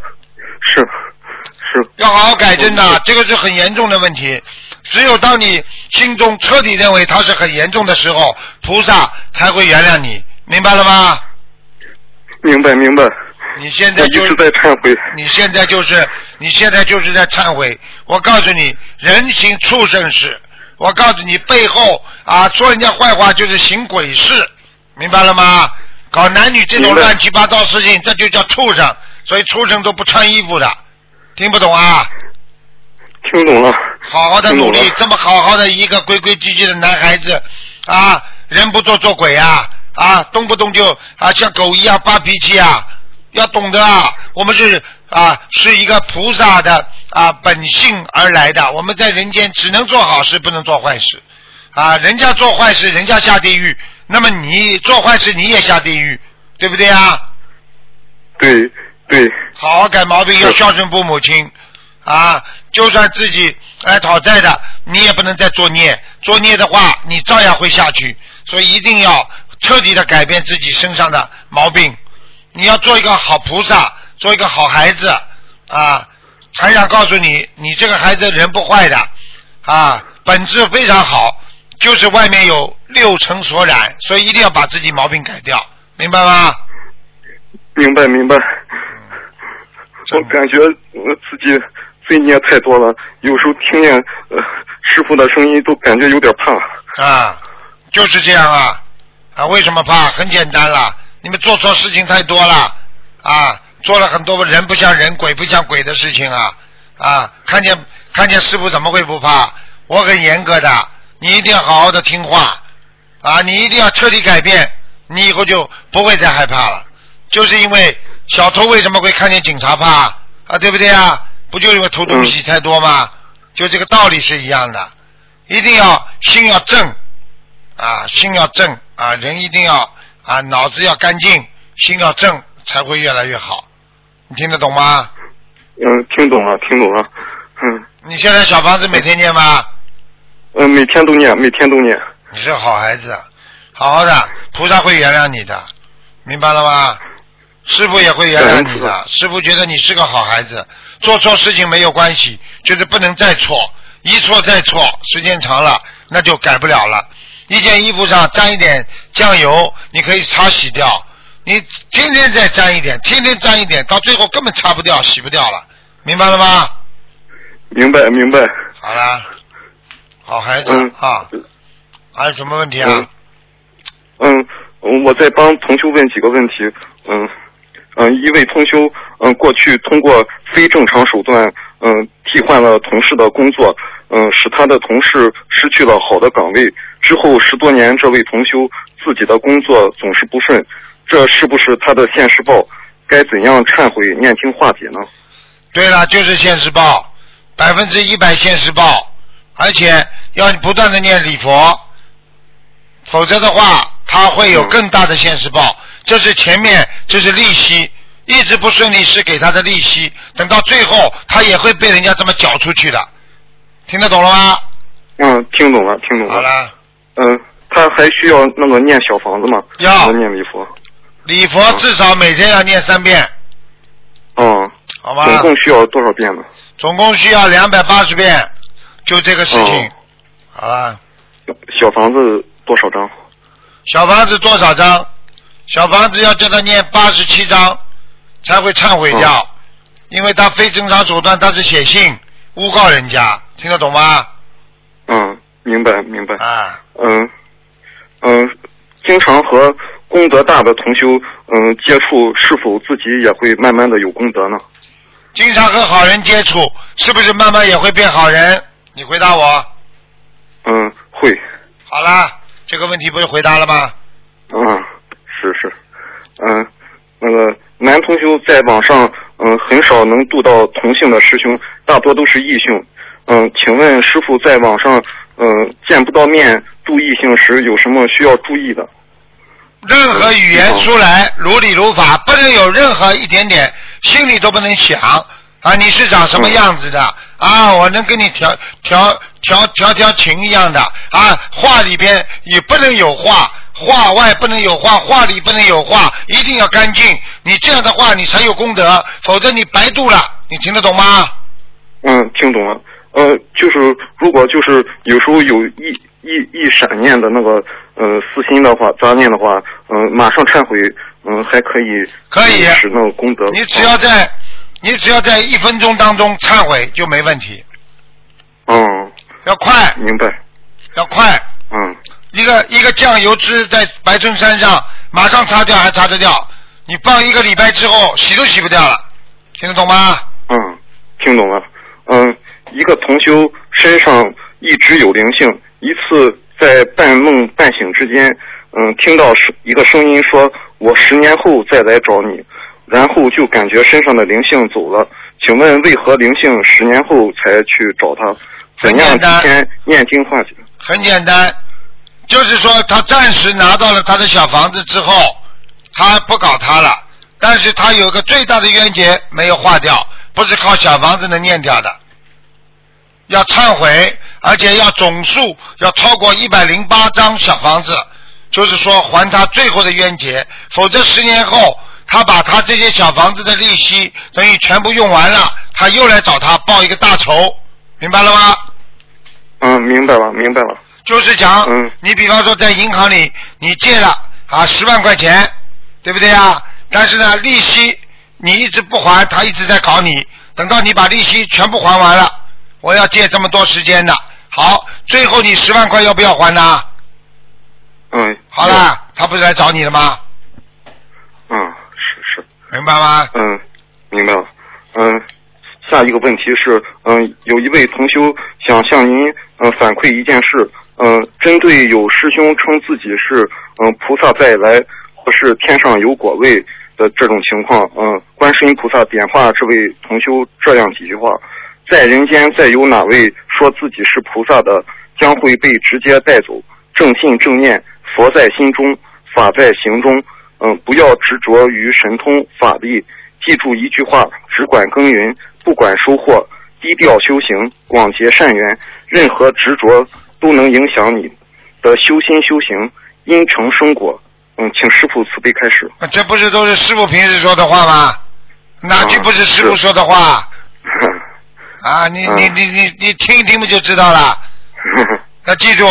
是是。要好好改正的，这个是很严重的问题。只有当你心中彻底认为它是很严重的时候，菩萨才会原谅你，明白了吗？明白明白。你现在就是在忏悔。你现在就是你现在就是在忏悔。我告诉你，人行畜生事。我告诉你，背后啊说人家坏话就是行鬼事，明白了吗？搞男女这种乱七八糟事情，这就叫畜生。所以畜生都不穿衣服的，听不懂啊？听懂了。好好的努力这么好好的一个规规矩矩的男孩子啊，人不做做鬼啊啊，动不动就啊像狗一样发脾气啊，要懂得啊，我们是啊是一个菩萨的啊本性而来的，我们在人间只能做好事，不能做坏事啊，人家做坏事，人家下地狱，那么你做坏事你也下地狱，对不对啊？对对。好好改毛病，要孝顺父母亲啊！就算自己来讨债的，你也不能再作孽。作孽的话，你照样会下去。所以一定要彻底的改变自己身上的毛病。你要做一个好菩萨，做一个好孩子啊！还想告诉你，你这个孩子人不坏的啊，本质非常好，就是外面有六尘所染，所以一定要把自己毛病改掉，明白吗？明白明白。我感觉呃自己罪孽太多了，有时候听见呃师傅的声音都感觉有点怕。啊，就是这样啊啊！为什么怕？很简单啦，你们做错事情太多了啊，做了很多人不像人、鬼不像鬼的事情啊啊！看见看见师傅怎么会不怕？我很严格的，你一定要好好的听话啊！你一定要彻底改变，你以后就不会再害怕了。就是因为小偷为什么会看见警察怕啊？对不对啊？不就因为偷东西太多吗？就这个道理是一样的，一定要心要正啊，心要正啊，人一定要啊，脑子要干净，心要正，才会越来越好。你听得懂吗？嗯，听懂了，听懂了。嗯你现在小房子每天念吗？嗯，每天都念，每天都念。你是好孩子，好好的，菩萨会原谅你的，明白了吗？师傅也会原谅你的，师傅觉得你是个好孩子，做错事情没有关系，就是不能再错，一错再错，时间长了那就改不了了。一件衣服上沾一点酱油，你可以擦洗掉，你天天再沾一点，天天沾一点，到最后根本擦不掉、洗不掉了，明白了吗？明白，明白。好了，好孩子、嗯啊，还有什么问题啊？嗯，嗯，我再帮同修问几个问题。嗯嗯，一位同修，嗯，过去通过非正常手段，嗯，替换了同事的工作，嗯，使他的同事失去了好的岗位。之后十多年，这位同修自己的工作总是不顺，这是不是他的现世报？该怎样忏悔、念经化解呢？对了，就是现世报，百分之一百现世报，而且要不断的念礼佛，否则的话，他会有更大的现世报。这是前面，这是利息，一直不顺利是给他的利息，等到最后他也会被人家这么搅出去的，听得懂了吗？嗯，听懂了，听懂了。好了，嗯，他还需要那个念小房子吗？要念礼佛。礼佛至少每天要念三遍，嗯，好吧？总共需要多少遍呢？总共需要两百八十遍，就这个事情。哦好了。小房子多少张？小房子多少张？小房子要叫他念八十七章，才会忏悔掉，因为他非正常手段，他是写信诬告人家，听得懂吗？嗯，明白明白。啊，嗯嗯，经常和功德大的同修嗯接触，是否自己也会慢慢的有功德呢？经常和好人接触，是不是慢慢也会变好人？你回答我。嗯，会。好啦，这个问题不是回答了吗？嗯，是是。嗯，那个男同修在网上嗯很少能度到同性的师兄，大多都是异性。嗯，请问师傅在网上嗯见不到面注意性时有什么需要注意的？任何语言出来如理如法，不能有任何一点点心里都不能想啊！你是长什么样子的啊？我能跟你调调调调调情一样的啊！话里边也不能有话，话外不能有话，话里不能有话，一定要干净。你这样的话，你才有功德，否则你白度了。你听得懂吗？嗯，听懂了。呃，就是如果就是有时候有一一一闪念的那个呃私心的话，杂念的话，嗯、马上忏悔，嗯、还可以可以使那个功德。你只要在你只要在一分钟当中忏悔就没问题，嗯，要快明白。要快。嗯一个一个酱油汁在白衬衫上，马上擦掉还擦得掉，你放一个礼拜之后洗都洗不掉了，听得懂吗？嗯，听懂了。嗯，一个同修身上一直有灵性，一次在半梦半醒之间，嗯，听到是一个声音说：“我十年后再来找你。”然后就感觉身上的灵性走了。请问为何灵性十年后才去找他？怎样很简单提前念经化解？很简单，就是说他暂时拿到了他的小房子之后，他不搞他了，但是他有个最大的冤结没有化掉，不是靠小房子能念掉的，要忏悔，而且要总数要超过一百零八张小房子，就是说还他最后的冤结，否则十年后他把他这些小房子的利息等于全部用完了，他又来找他报一个大仇，明白了吗？嗯，明白了，明白了。就是讲，嗯你比方说在银行里你借了啊十万块钱，对不对啊？但是呢，利息你一直不还，他一直在搞你，等到你把利息全部还完了，我要借这么多时间的，好，最后你十万块要不要还呢？嗯，好了，他不是来找你了吗？嗯，是是。明白吗？嗯，明白了。嗯，下下一个问题是，嗯、有一位同修想向您呃反馈一件事，嗯、针对有师兄称自己是嗯、菩萨再来或是天上有果位的这种情况，嗯、观世音菩萨点化这位同修这样几句话：在人间再有哪位说自己是菩萨的，将会被直接带走。正信正念，佛在心中，法在行中。嗯，不要执着于神通法力，记住一句话：只管耕耘，不管收获，低调修行，广结善缘。任何执着都能影响你的修心修行，因成生果。嗯，请师傅慈悲开始。啊这不是都是师傅平时说的话吗？哪句不是师傅说的话？啊，[laughs] 你你你你你听一听不就知道了？[laughs] 要记住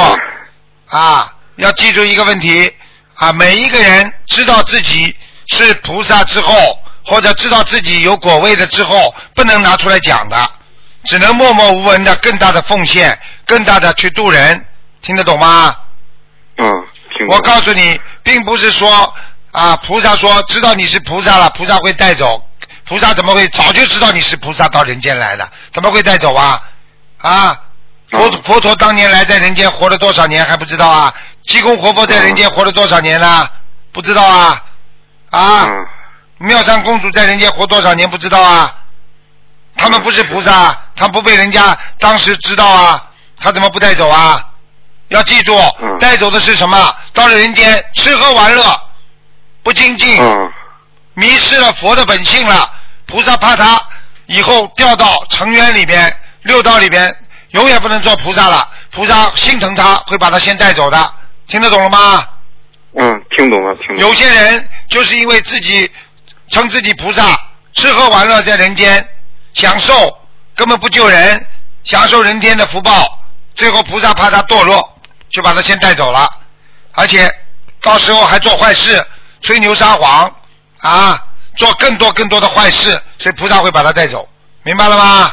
啊，要记住一个问题啊，每一个人知道自己是菩萨之后，或者知道自己有果位的之后，不能拿出来讲的，只能默默无闻的更大的奉献，更大的去度人，听得懂吗？嗯，听我告诉你，并不是说啊，菩萨说知道你是菩萨了，菩萨会带走。菩萨怎么会早就知道你是菩萨到人间来的？怎么会带走啊？啊，佛佛陀当年来在人间活了多少年还不知道啊？济公活佛在人间活了多少年呢？不知道啊？啊，妙善公主在人间活多少年不知道啊？他们不是菩萨，他不被人家当时知道啊，他怎么不带走啊？要记住，带走的是什么？到了人间吃喝玩乐，不精进，迷失了佛的本性了。菩萨怕他以后掉到尘缘里边、六道里边，永远不能做菩萨了。菩萨心疼他，会把他先带走的。听得懂了吗？嗯，听懂了，听懂了。有些人就是因为自己称自己菩萨，吃喝玩乐在人间享受，根本不救人，享受人间的福报，最后菩萨怕他堕落，就把他先带走了，而且到时候还做坏事，吹牛撒谎啊，做更多更多的坏事，所以菩萨会把他带走，明白了吗？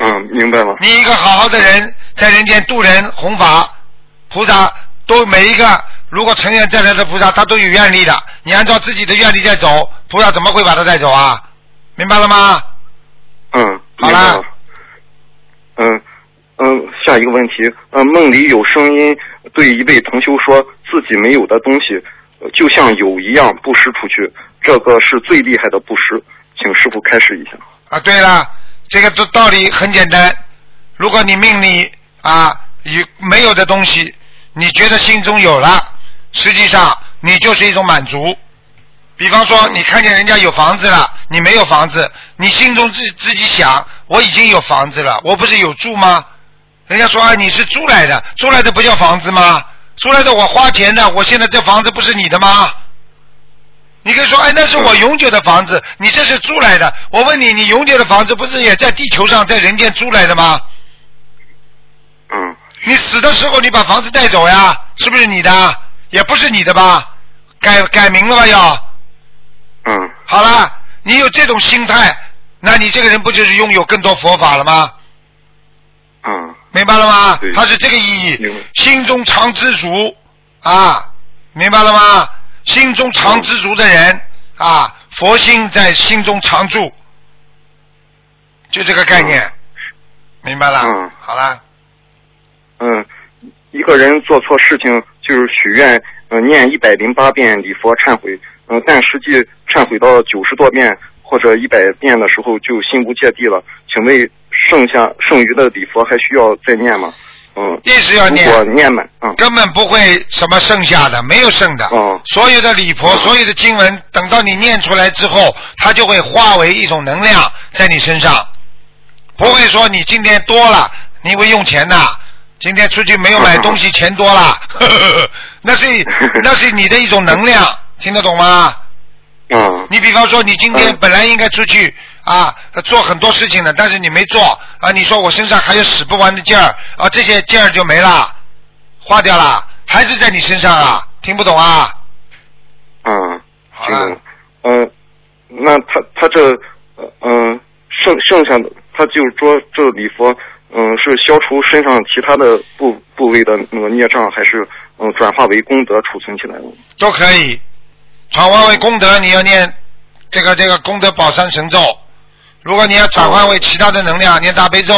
嗯，明白了。你一个好好的人，在人间度人弘法，菩萨都每一个如果成愿再来的菩萨，他都有愿力的。你按照自己的愿力在走，菩萨怎么会把他带走啊？明白了吗？嗯，好了。嗯嗯，下一个问题，嗯，梦里有声音对一位同修说自己没有的东西，呃就像有一样布施出去，这个是最厉害的布施，请师傅开示一下。啊，对了，这个道道理很简单。如果你命里啊有没有的东西，你觉得心中有了，实际上你就是一种满足。比方说，你看见人家有房子了，你没有房子，你心中自自己想，我已经有房子了，我不是有住吗？人家说啊，你是租来的，租来的不叫房子吗？租来的我花钱的，我现在这房子不是你的吗？你可以说，哎，那是我永久的房子，你这是租来的。我问你，你永久的房子不是也在地球上，在人间租来的吗？嗯。你死的时候，你把房子带走呀，是不是你的？也不是你的吧？改改名了吧要？嗯。好了，你有这种心态，那你这个人不就是拥有更多佛法了吗？嗯。明白了吗对？它是这个意义，心中常知足啊，明白了吗？心中常知足的人啊，佛心在心中常住，就这个概念，明白了？嗯好了，嗯，一个人做错事情就是许愿，呃，念一百零八遍礼佛忏悔，嗯、但实际忏悔到九十多遍或者一百遍的时候就心无芥蒂了。请问剩下剩余的礼佛还需要再念吗？嗯，一直要念我念嘛，嗯，根本不会什么剩下的，没有剩的。哦所有的礼佛，所有的经文，等到你念出来之后，它就会化为一种能量在你身上，不会说你今天多了，你会用钱呐。今天出去没有买东西，[laughs] 钱多了，[laughs] 那是那是你的一种能量，听得懂吗？嗯。你比方说，你今天本来应该出去啊做很多事情的，但是你没做啊，你说我身上还有使不完的劲儿啊，这些劲儿就没了，化掉了，还是在你身上啊？听不懂啊？嗯，好了，嗯，那他他这呃嗯剩剩下的，他就是说这礼佛，嗯是消除身上其他的部部位的那个孽障，还是嗯转化为功德储存起来的？都可以。转换为功德，你要念这个这个功德宝山神咒。如果你要转换为其他的能量，念大悲咒；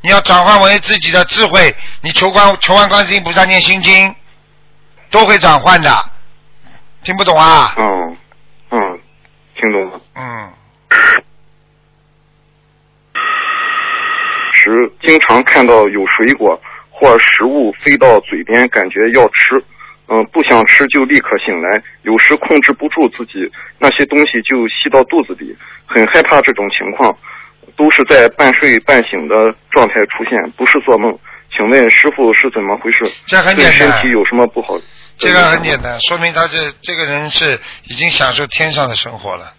你要转换为自己的智慧，你求观求观观世音菩萨念心经，都会转换的。听不懂啊？嗯嗯，听懂了。嗯，时经常看到有水果或食物飞到嘴边，感觉要吃，嗯、不想吃就立刻醒来，有时控制不住自己，那些东西就吸到肚子里，很害怕这种情况，都是在半睡半醒的状态出现，不是做梦。请问师傅是怎么回事？这很对简单身体有什么不好？这个很简单，说明他这这个人是已经享受天上的生活了。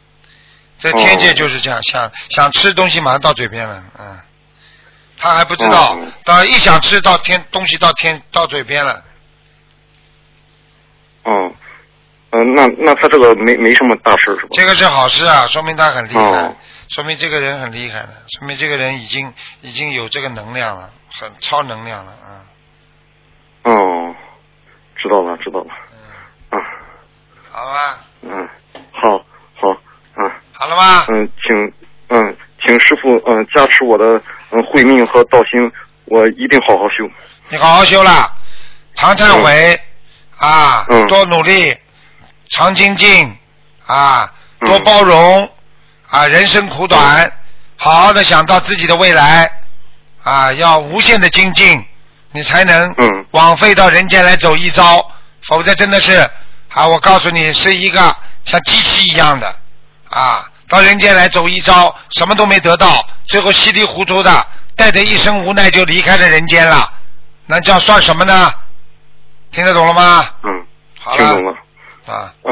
在天界就是这样，想想吃东西马上到嘴边了，嗯，他还不知道，哦到一想吃到天东西到天到嘴边了，哦，嗯、那那他这个没没什么大事是吧？这个是好事啊，说明他很厉害，哦说明这个人很厉害了，说明这个人已经已经有这个能量了，很超能量了，啊，哦，知道了知道了，啊好吧，嗯，好好啊。好了吗？嗯，请嗯，请师傅嗯加持我的嗯慧命和道心，我一定好好修。你好好修了，常忏悔、啊，嗯。多努力，常精进啊，嗯。多包容啊，人生苦短，好好的想到自己的未来啊，要无限的精进，你才能嗯。枉费到人间来走一遭，否则真的是啊，我告诉你是一个像机器一样的啊，到人间来走一遭，什么都没得到，最后稀里糊涂的带着一身无奈就离开了人间了，那叫算什么呢？听得懂了吗？嗯，好了听懂了。啊嗯，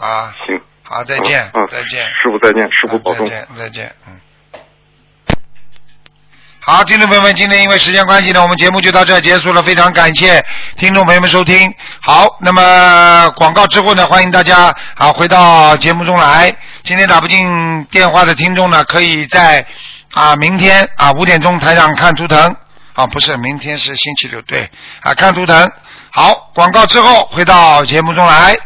啊，行。好，再见嗯，嗯再见，师傅再见，师傅保重。再见，再见，嗯。好，听众朋友们，今天因为时间关系呢，我们节目就到这儿结束了。非常感谢听众朋友们收听。好，那么广告之后呢，欢迎大家啊回到节目中来。今天打不进电话的听众呢，可以在啊明天啊五点钟台上看图腾啊，不是，明天是星期六，对啊，看图腾。好，广告之后回到节目中来。